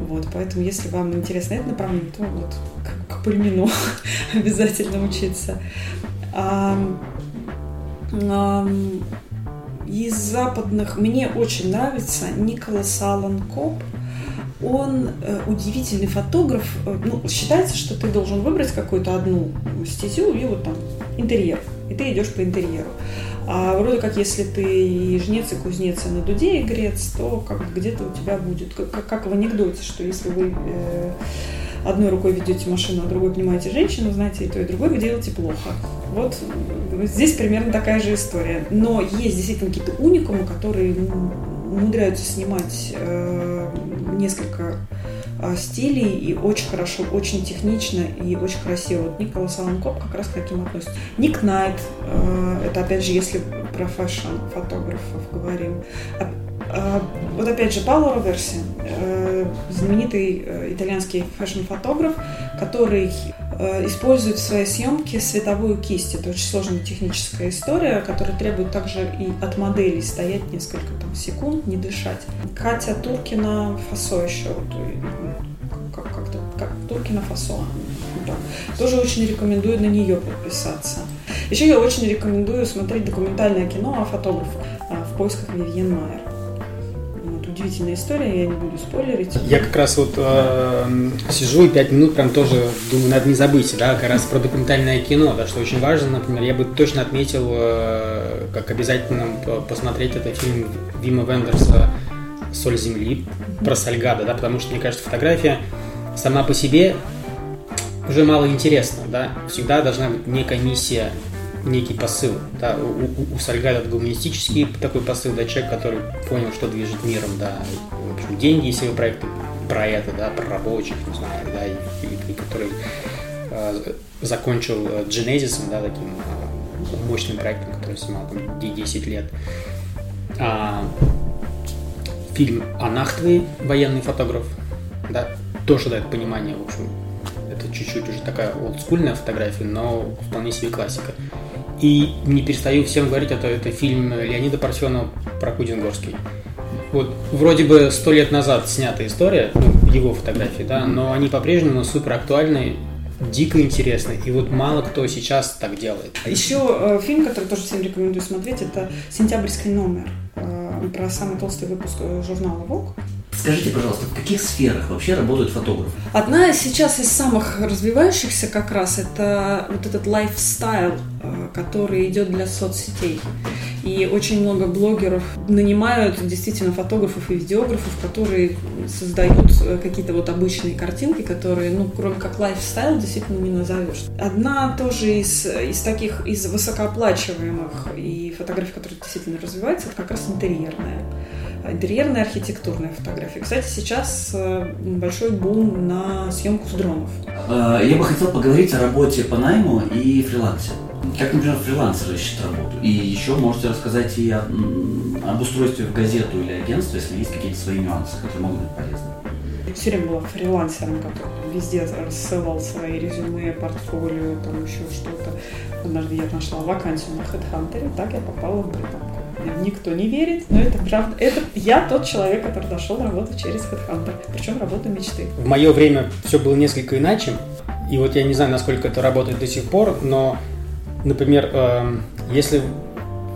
Вот, поэтому, если вам интересно это направление, то вот к, к Пальмину обязательно учиться. А, а, из западных мне очень нравится Николас Аллан Коп. Он э, удивительный фотограф. Э, ну, считается, что ты должен выбрать какую-то одну стезю и вот там интерьер. И ты идешь по интерьеру. А вроде как, если ты и жнец, и кузнец, и на дуде игрец, то как где-то у тебя будет, как, как в анекдоте, что если вы э, одной рукой ведете машину, а другой понимаете женщину, знаете, и то, и другое вы делаете плохо. Вот здесь примерно такая же история. Но есть действительно какие-то уникумы, которые умудряются снимать э, несколько э, стилей и очень хорошо, очень технично и очень красиво. Вот Николас Алан Коуп как раз к таким относится. Ник Найт, э, это опять же, если про fashion фотографов говорим. А, вот опять же Паоло Роверси, э, знаменитый э, итальянский fashion-фотограф, который э, использует в своей съемке световую кисть. Это очень сложная техническая история, которая требует также и от моделей стоять несколько там, секунд, не дышать. Катя Туркина Фасо еще, как, как-то, как Туркина Фасо. Да. Тоже очень рекомендую на нее подписаться. Еще я очень рекомендую смотреть документальное кино о фотографах в поисках Вивьен Майер удивительная история, я не буду спойлерить. Я как раз вот э, сижу и пять минут прям тоже думаю, надо не забыть, да, как раз про документальное кино, да, что очень важно, например, я бы точно отметил, э, как обязательно посмотреть этот фильм Вима Вендерса «Соль земли» про Сальгада, да, потому что, мне кажется, фотография сама по себе уже мало интересна, да, всегда должна быть некая миссия некий посыл. Да, у, у, у Сальга этот гуманистический такой посыл, да, человек, который понял, что движет миром, да, в общем, деньги, если его проекты про это, да, про рабочих, не знаю, да, и, и, и который э, закончил Genesis, да, таким э, мощным проектом, который снимал там 10 лет. А, фильм «Анахтвы», военный фотограф, да, тоже дает понимание, в общем, это чуть-чуть уже такая олдскульная фотография, но вполне себе классика. И не перестаю всем говорить, это, это фильм Леонида Парфенова про Кудингорский. Вот вроде бы сто лет назад снятая история, ну, его фотографии, да, но они по-прежнему супер актуальны, дико интересны. И вот мало кто сейчас так делает. Еще э, фильм, который тоже всем рекомендую смотреть, это «Сентябрьский номер» э, про самый толстый выпуск э, журнала Vogue. Скажите, пожалуйста, в каких сферах вообще работают фотографы? Одна сейчас из самых развивающихся как раз это вот этот лайфстайл, э, который идет для соцсетей. И очень много блогеров нанимают действительно фотографов и видеографов, которые создают э, какие-то вот обычные картинки, которые, ну, кроме как лайфстайл, действительно не назовешь. Одна тоже из, из таких, из высокооплачиваемых и фотографий, которые действительно развиваются, это как раз интерьерная интерьерная архитектурная фотография. Кстати, сейчас э, большой бум на съемку с дронов. А, я бы хотел поговорить о работе по найму и фрилансе. Как, например, фрилансеры ищут работу. И еще можете рассказать и о, об устройстве в газету или агентство, если есть какие-то свои нюансы, которые могут быть полезны. Я все время была фрилансером, который везде рассылал свои резюме, портфолио, там еще что-то. Однажды я нашла вакансию на HeadHunter, так я попала в британку. Никто не верит, но это правда. Это я тот человек, который нашел работу через HeadHunter, причем работу мечты. В мое время все было несколько иначе, и вот я не знаю, насколько это работает до сих пор, но, например, э, если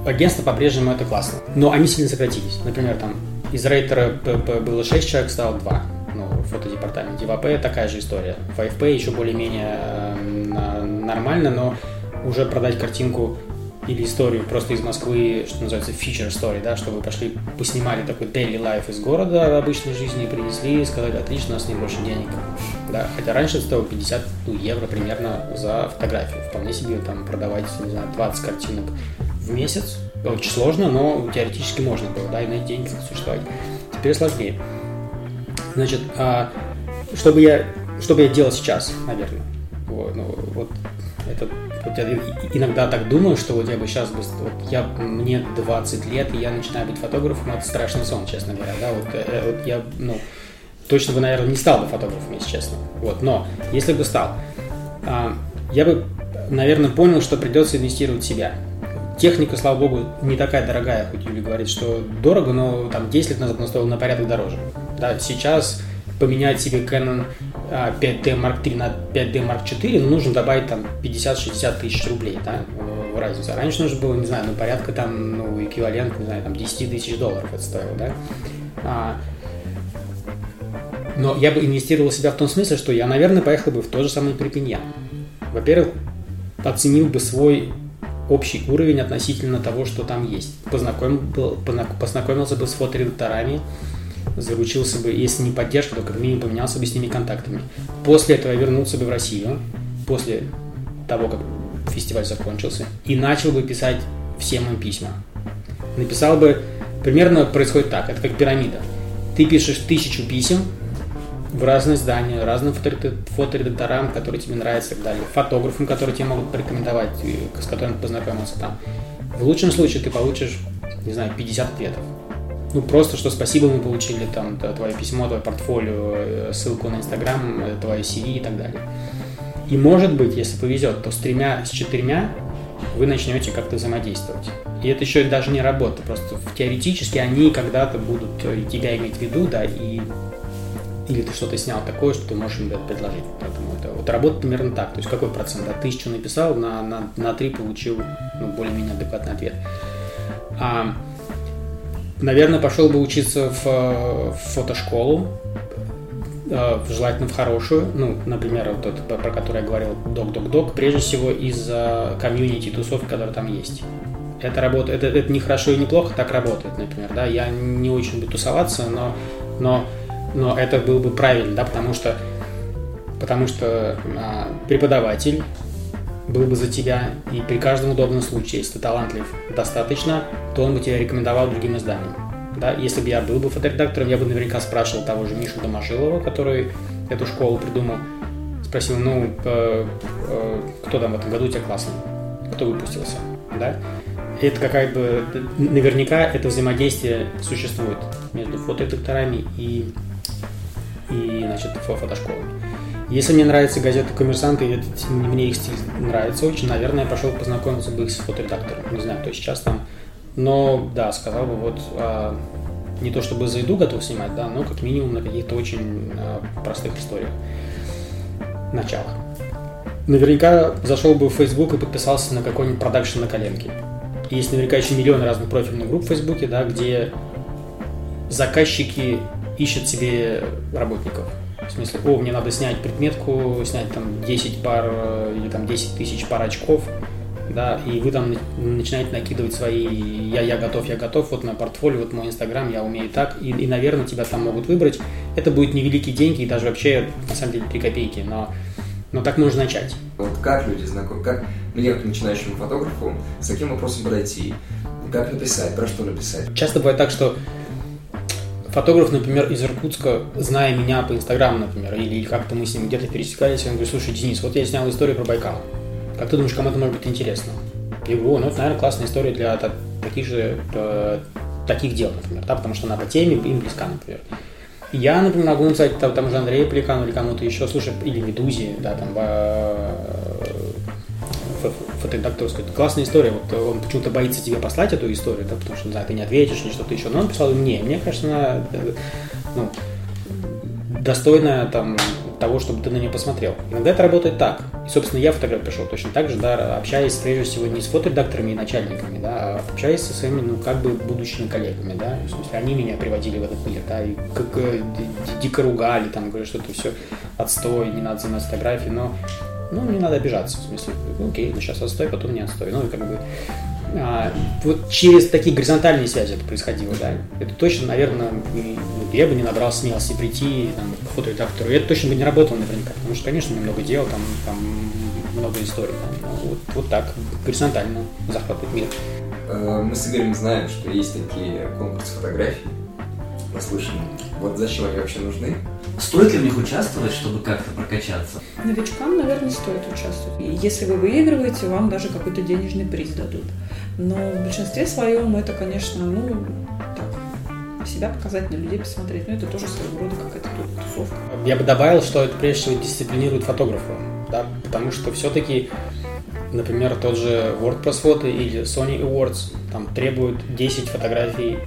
агентство по-прежнему это классно, но они сильно сократились. Например, там из рейтера было 6 человек, стало 2 ну, в фотодепартаменте. В АП такая же история. В АФП еще более-менее э, нормально, но уже продать картинку или историю просто из Москвы, что называется feature story, да, что вы пошли, поснимали такой daily life из города обычной жизни принесли, и сказали, отлично, у нас не больше денег. Да, хотя раньше стоило 50 ну, евро примерно за фотографию. Вполне себе там продавать, не знаю, 20 картинок в месяц, очень сложно, но теоретически можно было, да, и на эти деньги существовать. Теперь сложнее. Значит, а, что я, что бы я делал сейчас, наверное? Вот, ну, вот это вот я иногда так думаю, что вот я бы сейчас бы, вот я, мне 20 лет, и я начинаю быть фотографом, это страшный сон, честно говоря, да, вот, э, вот я, ну, точно бы, наверное, не стал бы фотографом, если честно, вот, но если бы стал, а, я бы, наверное, понял, что придется инвестировать в себя, Техника, слава богу, не такая дорогая, хоть Юля говорит, что дорого, но там 10 лет назад она стоила на порядок дороже. Да, сейчас поменять себе Canon 5D а, Mark III на 5D Mark IV, ну, нужно добавить там 50-60 тысяч рублей, да, в разницу. А раньше нужно было, не знаю, ну, порядка там, ну, эквивалент, не знаю, там 10 тысяч долларов это стоило, да. А, но я бы инвестировал себя в том смысле, что я, наверное, поехал бы в тот же самый Перпиньян. Во-первых, оценил бы свой общий уровень относительно того, что там есть. Познакомил, познакомился бы с фоторедакторами, заручился бы, если не поддержка, то как минимум поменялся бы с ними контактами. После этого я вернулся бы в Россию, после того, как фестиваль закончился, и начал бы писать всем им письма. Написал бы, примерно происходит так, это как пирамида. Ты пишешь тысячу писем, в разные здания, разным фоторедакторам, которые тебе нравятся и так далее, фотографам, которые тебе могут порекомендовать, с которыми познакомился там. В лучшем случае ты получишь, не знаю, 50 ответов. Ну, просто, что спасибо, мы получили там твое письмо, твое портфолио, э, ссылку на Инстаграм, э, твое CV и так далее. И может быть, если повезет, то с тремя, с четырьмя вы начнете как-то взаимодействовать. И это еще даже не работа, просто теоретически они когда-то будут э, тебя иметь в виду, да, и или ты что-то снял такое, что ты можешь им предложить. Поэтому это вот работа примерно так. То есть какой процент? Да, тысячу написал, на, на, на три получил ну, более-менее адекватный ответ. А, наверное, пошел бы учиться в, в фотошколу, э, желательно в хорошую, ну, например, вот это, про который я говорил, док-док-док, прежде всего из-за комьюнити тусовки, которые там есть. Это работает, это, это не хорошо и не плохо, так работает, например, да, я не очень буду тусоваться, но, но но это было бы правильно, да, потому что, потому что а, преподаватель был бы за тебя, и при каждом удобном случае, если ты талантлив достаточно, то он бы тебя рекомендовал другим изданиям. Да? Если бы я был бы фоторедактором, я бы наверняка спрашивал того же Мишу Домашилова, который эту школу придумал, спросил, ну, э, э, кто там в этом году у тебя классный, кто выпустился, да? это какая бы наверняка это взаимодействие существует между фоторедакторами и и, значит, фотошколами. Если мне нравится газета «Коммерсант», и мне их стиль нравится очень, наверное, я пошел познакомиться бы с фоторедактором. Не знаю, кто сейчас там. Но, да, сказал бы, вот, а, не то чтобы за еду готов снимать, да, но как минимум на каких-то очень а, простых историях. Началах. Наверняка зашел бы в Facebook и подписался на какой-нибудь продакшн на коленке. Есть наверняка еще миллион разных профильных групп в Фейсбуке, да, где заказчики ищет себе работников. В смысле, о, мне надо снять предметку, снять там 10 пар или там 10 тысяч пар очков, да, и вы там начинаете накидывать свои «я, я готов, я готов», вот на портфолио, вот мой инстаграм, я умею так, и, и, наверное, тебя там могут выбрать. Это будет невеликие деньги и даже вообще, на самом деле, 3 копейки, но, но так можно начать. Вот как люди знакомы, как мне, как начинающему фотографу, с каким вопросом подойти, как написать, про что написать? Часто бывает так, что фотограф, например, из Иркутска, зная меня по Инстаграму, например, или как-то мы с ним где-то пересекались, он говорит, слушай, Денис, вот я снял историю про Байкал. Как ты думаешь, кому это может быть интересно? Я говорю, ну это, наверное, классная история для таких же, э, таких дел, например, да, потому что она по теме им близка, например. Я, например, могу написать там, там же Андрею Пеликану или кому-то еще, слушай, или Медузе, да, там, фоторедактор сказать, классная история, вот он почему-то боится тебе послать эту историю, да, потому что, не знаю, ты не ответишь или что-то еще, но он писал мне, мне кажется, она, э, ну, достойная там того, чтобы ты на нее посмотрел. Иногда это работает так. И, собственно, я фотограф пришел точно так же, да, общаясь прежде всего не с фоторедакторами и начальниками, да, а общаясь со своими, ну, как бы будущими коллегами, да, в смысле, они меня приводили в этот мир, да, и как дико ругали, там, говорят, что это все отстой, не надо заниматься фотографией, но ну, не надо обижаться, в смысле, ну, окей, ну, сейчас отстой, потом не отстой. Ну, и как бы а, вот через такие горизонтальные связи это происходило, да. Это точно, наверное, я бы не набрал смелости прийти там, к фоторедактору. Это точно бы не работало наверняка, потому что, конечно, много дел, там, там много историй. Ну, вот, вот так, горизонтально захватывать мир. э, мы с Игорем знаем, что есть такие конкурсы фотографий. Наслышаны. Вот зачем они вообще нужны? Стоит ли в них участвовать, чтобы как-то прокачаться? Новичкам, наверное, стоит участвовать. Если вы выигрываете, вам даже какой-то денежный приз дадут. Но в большинстве своем это, конечно, ну, так, себя показать, на людей посмотреть. Но это тоже своего рода какая-то тусовка. Я бы добавил, что это прежде всего дисциплинирует фотографа, да, потому что все-таки, например, тот же WordPress фото или Sony Awards там требуют 10 фотографий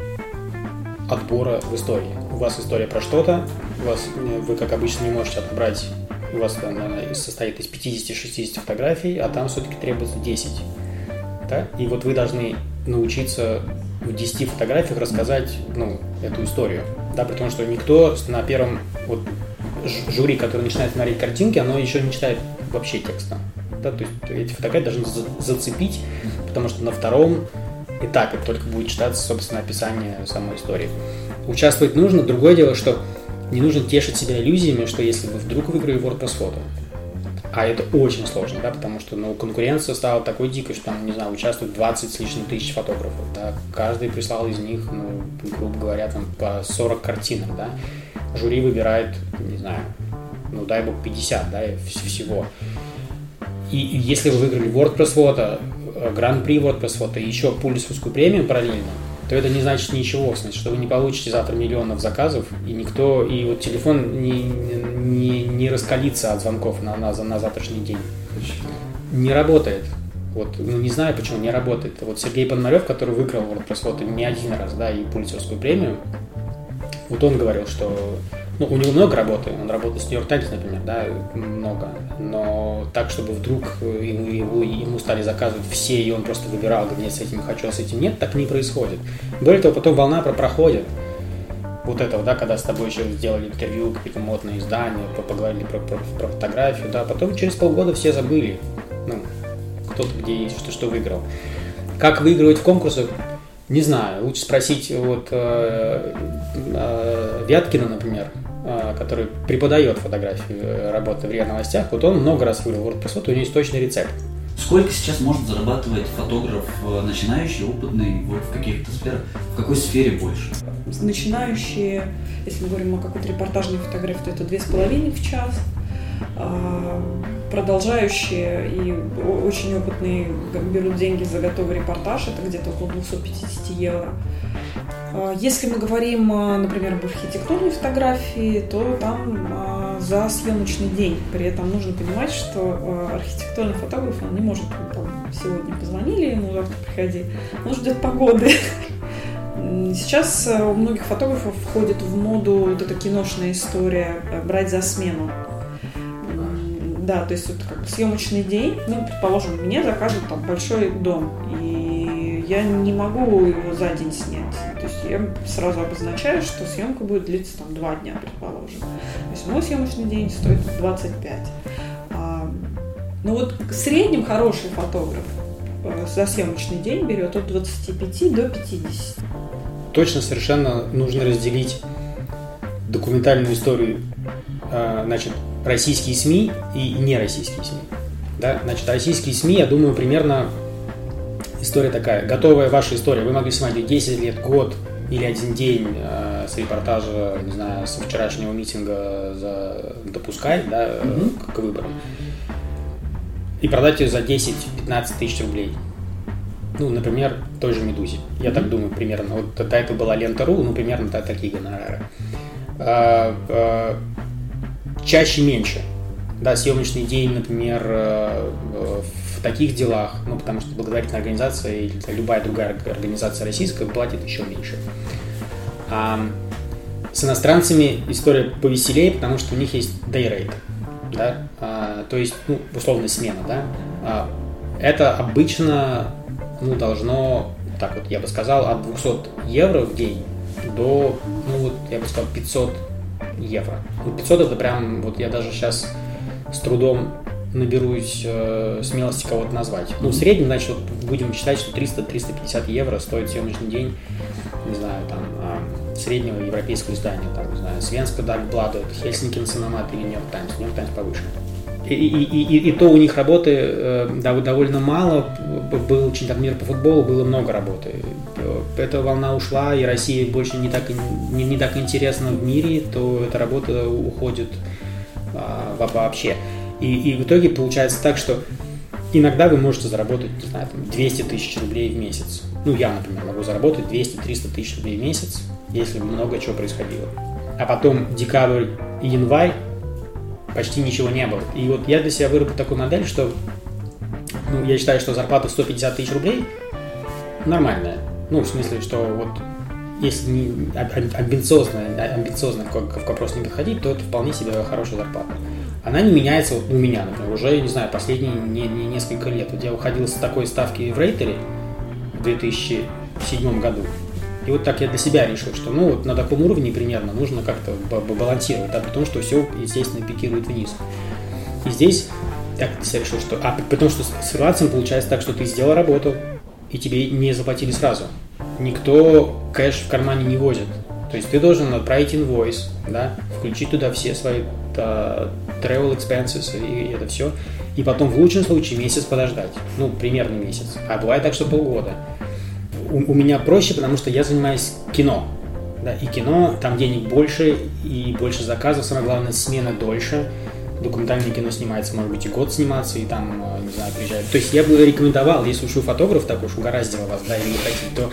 отбора в истории. У вас история про что-то, вас, э, вы, как обычно, не можете отобрать, у вас она состоит из 50-60 фотографий, а там все-таки требуется 10. Да? И вот вы должны научиться в 10 фотографиях рассказать ну, эту историю. Да, при том, что никто на первом вот, жюри, который начинает смотреть картинки, оно еще не читает вообще текста. Да, то есть эти фотографии должны зацепить, потому что на втором этапе только будет читаться, собственно, описание самой истории. Участвовать нужно. Другое дело, что не нужно тешить себя иллюзиями, что если вы вдруг выиграли WordPress фото, а это очень сложно, да, потому что ну, конкуренция стала такой дикой, что там, не знаю, участвует 20 с лишним тысяч фотографов, да, каждый прислал из них, ну, грубо говоря, там по 40 картинок, да, жюри выбирает, не знаю, ну, дай бог, 50, да, всего. И если вы выиграли WordPress фото, э, Гран-при WordPress фото и еще пулисовскую премию параллельно, то это не значит ничего, значит, что вы не получите завтра миллионов заказов, и никто, и вот телефон не, не, не раскалится от звонков на, на, на завтрашний день. Не работает. Вот, ну, не знаю, почему не работает. Вот Сергей Пономарев, который выиграл WordPress вот, не один раз, да, и Пулицерскую премию, вот он говорил, что ну, у него много работы, он работает с Нью-Йорк Таймс, например, да, много, но так, чтобы вдруг ему, ему стали заказывать все, и он просто выбирал, говорит, нет, с этим хочу, а с этим нет, так не происходит. Более того, потом волна про проходит, вот этого, да, когда с тобой еще сделали интервью, какие-то модные издания, поговорили про, про, про фотографию, да, потом через полгода все забыли, ну, кто-то где есть, что, что выиграл. Как выигрывать в конкурсах, не знаю, лучше спросить вот э, э, Вяткина, например, который преподает фотографию э, работы в РИА Новостях, вот он много раз выиграл WordPress, вот у него есть точный рецепт. Сколько сейчас может зарабатывать фотограф э, начинающий, опытный, вот в каких-то сферах, в какой сфере больше? Начинающие, если мы говорим о какой-то репортажной фотографии, то это две с половиной в час. А, продолжающие и очень опытные берут деньги за готовый репортаж, это где-то около 250 евро. А, если мы говорим, а, например, об архитектурной фотографии, то там за съемочный день. При этом нужно понимать, что архитектурный фотограф он не может там, сегодня позвонили ему, завтра приходи, он ждет погоды. Сейчас у многих фотографов входит в моду вот эта киношная история брать за смену. Да, то есть вот как съемочный день, ну, предположим, мне заказывают там большой дом, и я не могу его за день снять. Я сразу обозначаю, что съемка будет длиться там два дня, предположим. То есть мой съемочный день стоит 25. А, ну вот в среднем хороший фотограф э, за съемочный день берет от 25 до 50. Точно совершенно нужно разделить документальную историю, а, значит, российские СМИ и нероссийские СМИ. Да? Значит, российские СМИ, я думаю, примерно история такая. Готовая ваша история. Вы могли снимать 10 лет, год или один день э, с репортажа, не знаю, со вчерашнего митинга за допускай, да, mm-hmm. к выборам. И продать ее за 10-15 тысяч рублей. Ну, например, той же «Медузе». Я mm-hmm. так думаю, примерно. Вот это была лента.ру, ну, примерно такие гонорары. А, а, чаще меньше. Да, съемочный день, например, э, в таких делах, ну, потому что благотворительная организация или любая другая организация российская платит еще меньше. А с иностранцами история повеселее, потому что у них есть day rate, да, а, то есть, ну, условно, смена, да. А, это обычно, ну, должно, так вот я бы сказал, от 200 евро в день до, ну, вот, я бы сказал, 500 евро. Ну, 500 это прям, вот я даже сейчас с трудом наберусь э, смелости кого-то назвать. Ну, в среднем, значит, вот будем считать, что 300-350 евро стоит съемочный день, не знаю, там, э, среднего европейского издания, там, не знаю, Свенска Дагбладу, Хельсинки Национамат или Нью-Йорк Таймс. Нью-Йорк Таймс повыше. И, и, и, и то у них работы э, довольно мало. Был чемпионат мира по футболу, было много работы. Эта волна ушла, и Россия больше не так, не, не так интересна в мире, то эта работа уходит а, вообще. И, и в итоге получается так, что иногда вы можете заработать, не знаю, там 200 тысяч рублей в месяц. Ну, я, например, могу заработать 200-300 тысяч рублей в месяц, если много чего происходило. А потом декабрь и январь почти ничего не было. И вот я для себя выработал такую модель, что ну, я считаю, что зарплата 150 тысяч рублей нормальная. Ну, в смысле, что вот если не амбициозно, амбициозно к вопрос не подходить, то это вполне себе хорошая зарплата. Она не меняется вот у меня, например, уже, я не знаю, последние не, не несколько лет. Вот я выходил с такой ставки в рейтере в 2007 году. И вот так я для себя решил, что ну вот на таком уровне примерно нужно как-то балансировать, да, при том, что все, естественно, пикирует вниз. И здесь я для себя решил, что... А, потому что с фрилансом получается так, что ты сделал работу, и тебе не заплатили сразу никто кэш в кармане не возит. То есть ты должен отправить инвойс, да, включить туда все свои да, travel expenses и это все, и потом в лучшем случае месяц подождать, ну, примерно месяц, а бывает так, что полгода. У, у меня проще, потому что я занимаюсь кино, да, и кино, там денег больше, и больше заказов, самое главное, смена дольше, документальное кино снимается, может быть, и год сниматься, и там, э, не знаю, приезжают. То есть я бы рекомендовал, если уж вы фотограф так уж угораздило вас, да, или не хотите, то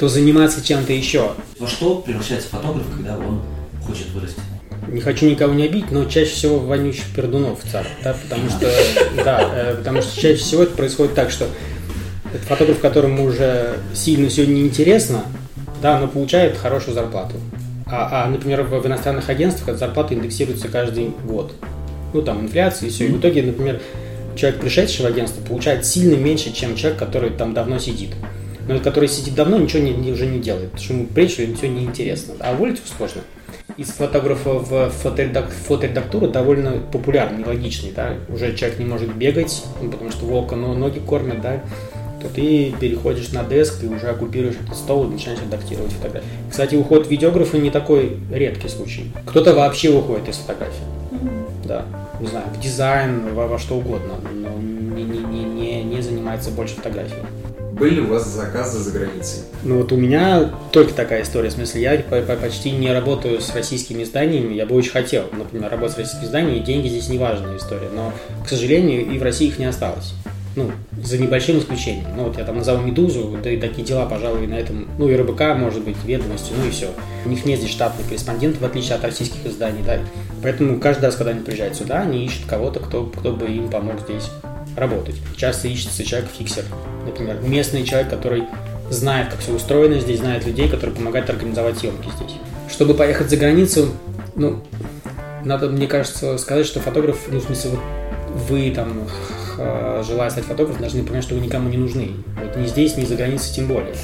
то заниматься чем-то еще. Во что превращается фотограф, когда он хочет вырасти? Не хочу никого не обидеть, но чаще всего вонючий пердунов царь, да, потому что, да, э, потому что чаще всего это происходит так, что это фотограф, которому уже сильно все неинтересно, да, но получает хорошую зарплату. А, а например, в, в иностранных агентствах эта зарплата индексируется каждый год. Ну, там, инфляция и все. И в итоге, например, человек, пришедший в агентство, получает сильно меньше, чем человек, который там давно сидит но который сидит давно, ничего не, не, уже не делает, потому что ему прежде ему все неинтересно. А его сложно. Из фотографа в фоторедак, фоторедактуру довольно популярный, логичный, да, уже человек не может бегать, ну, потому что волка но ноги кормят, да, то ты переходишь на деск и уже оккупируешь этот стол и начинаешь редактировать фотографии. Кстати, уход видеографа не такой редкий случай. Кто-то вообще уходит из фотографии. Да, не знаю, в дизайн, во, во что угодно, но не, не, не, не занимается больше фотографией. Были у вас заказы за границей? Ну вот у меня только такая история. В смысле, я почти не работаю с российскими изданиями. Я бы очень хотел, например, работать с российскими изданиями. Деньги здесь не важная история. Но, к сожалению, и в России их не осталось. Ну, за небольшим исключением. Ну, вот я там назову «Медузу», да и такие дела, пожалуй, на этом, ну, и РБК, может быть, ведомости, ну и все. У них нет здесь штатных корреспондентов, в отличие от российских изданий, да. Поэтому каждый раз, когда они приезжают сюда, они ищут кого-то, кто, кто бы им помог здесь работать. Часто ищется человек-фиксер, например, местный человек, который знает, как все устроено здесь, знает людей, которые помогают организовать съемки здесь. Чтобы поехать за границу, ну, надо, мне кажется, сказать, что фотограф, ну, в смысле, вот вы там, желая стать фотографом, должны понять, что вы никому не нужны. Вот ни здесь, ни за границей тем более.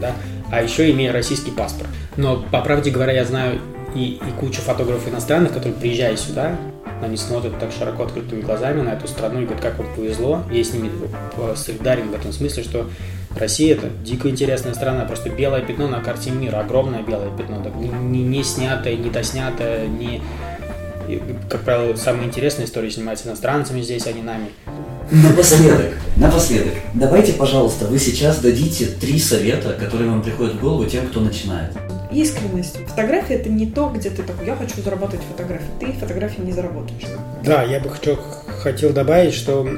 Да? А еще имея российский паспорт. Но, по правде говоря, я знаю и, и кучу фотографов иностранных, которые, приезжая сюда, они смотрят так широко открытыми глазами на эту страну и говорят, как вам повезло. Я с ними солидарен в этом смысле, что Россия это дико интересная страна, просто белое пятно на карте мира, огромное белое пятно, так, не, не, не снятое, не доснятое, не... И, как правило, самые интересные истории снимаются иностранцами здесь, а не нами. Напоследок, напоследок, давайте, пожалуйста, вы сейчас дадите три совета, которые вам приходят в голову тем, кто начинает искренность. Фотография это не то, где ты такой, я хочу заработать фотографии. Ты фотографии не заработаешь. Да, я бы хотел, хотел добавить, что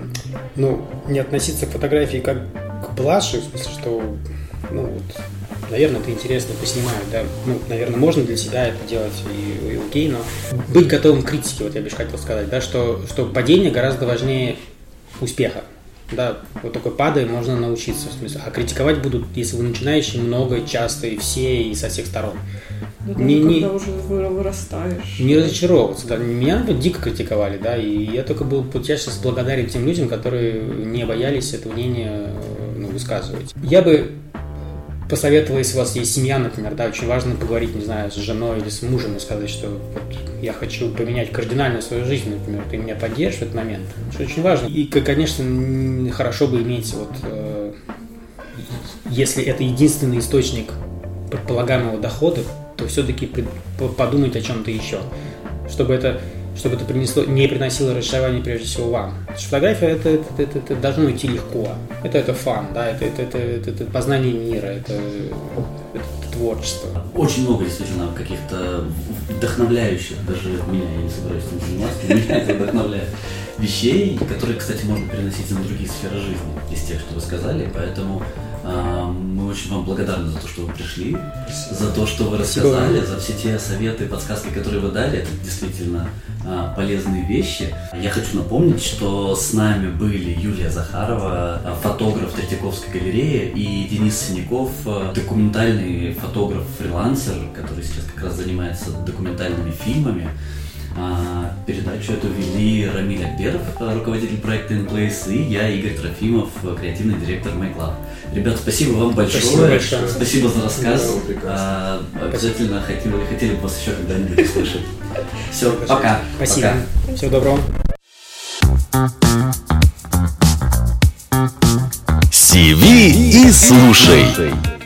ну, не относиться к фотографии как к блаше, в смысле, что ну, вот, наверное, это интересно поснимать, да, ну, наверное, можно для себя это делать и, и окей, но быть готовым к критике, вот я бы хотел сказать, да, что, что падение гораздо важнее успеха. Да, вот такой падаем можно научиться. В смысле, а критиковать будут, если вы начинающий, много, часто, и все, и со всех сторон. Ну, не, не, когда уже вырастаешь. Не разочаровываться, да. Меня вот дико критиковали, да, и я только был, я сейчас благодарен тем людям, которые не боялись это мнение ну, высказывать. Я бы посоветовал, если у вас есть семья, например, да, очень важно поговорить, не знаю, с женой или с мужем и сказать, что вот я хочу поменять кардинально свою жизнь, например, ты меня поддержишь в этот момент. Это очень важно. И, конечно, хорошо бы иметь вот, э, если это единственный источник предполагаемого дохода, то все-таки подумать о чем-то еще. Чтобы это чтобы это принесло, не приносило разочарование прежде всего вам. Потому что фотография это, это, это, это должно идти легко. Это это фан, да, это, это, это, это, это познание мира, это, это творчество. Очень много действительно каких-то вдохновляющих, даже меня, я не собираюсь этим заниматься, меня это вдохновляет, вещей, которые, кстати, можно переносить на другие сферы жизни, из тех, что вы сказали, поэтому мы очень вам благодарны за то, что вы пришли, за то, что вы рассказали, за все те советы, подсказки, которые вы дали. Это действительно а, полезные вещи. Я хочу напомнить, что с нами были Юлия Захарова, а, фотограф Третьяковской галереи, и Денис Синяков, документальный фотограф-фрилансер, который сейчас как раз занимается документальными фильмами. Передачу эту вели Рамиль Акберов, руководитель проекта InPlace, и я, Игорь Трофимов, креативный директор MyClub. Ребят, спасибо вам большое. Спасибо большое. Спасибо за рассказ. Да, а, обязательно хотели, хотели бы вас еще когда-нибудь услышать. Все, пока. Спасибо. Пока. Всего доброго. Сиви и слушай.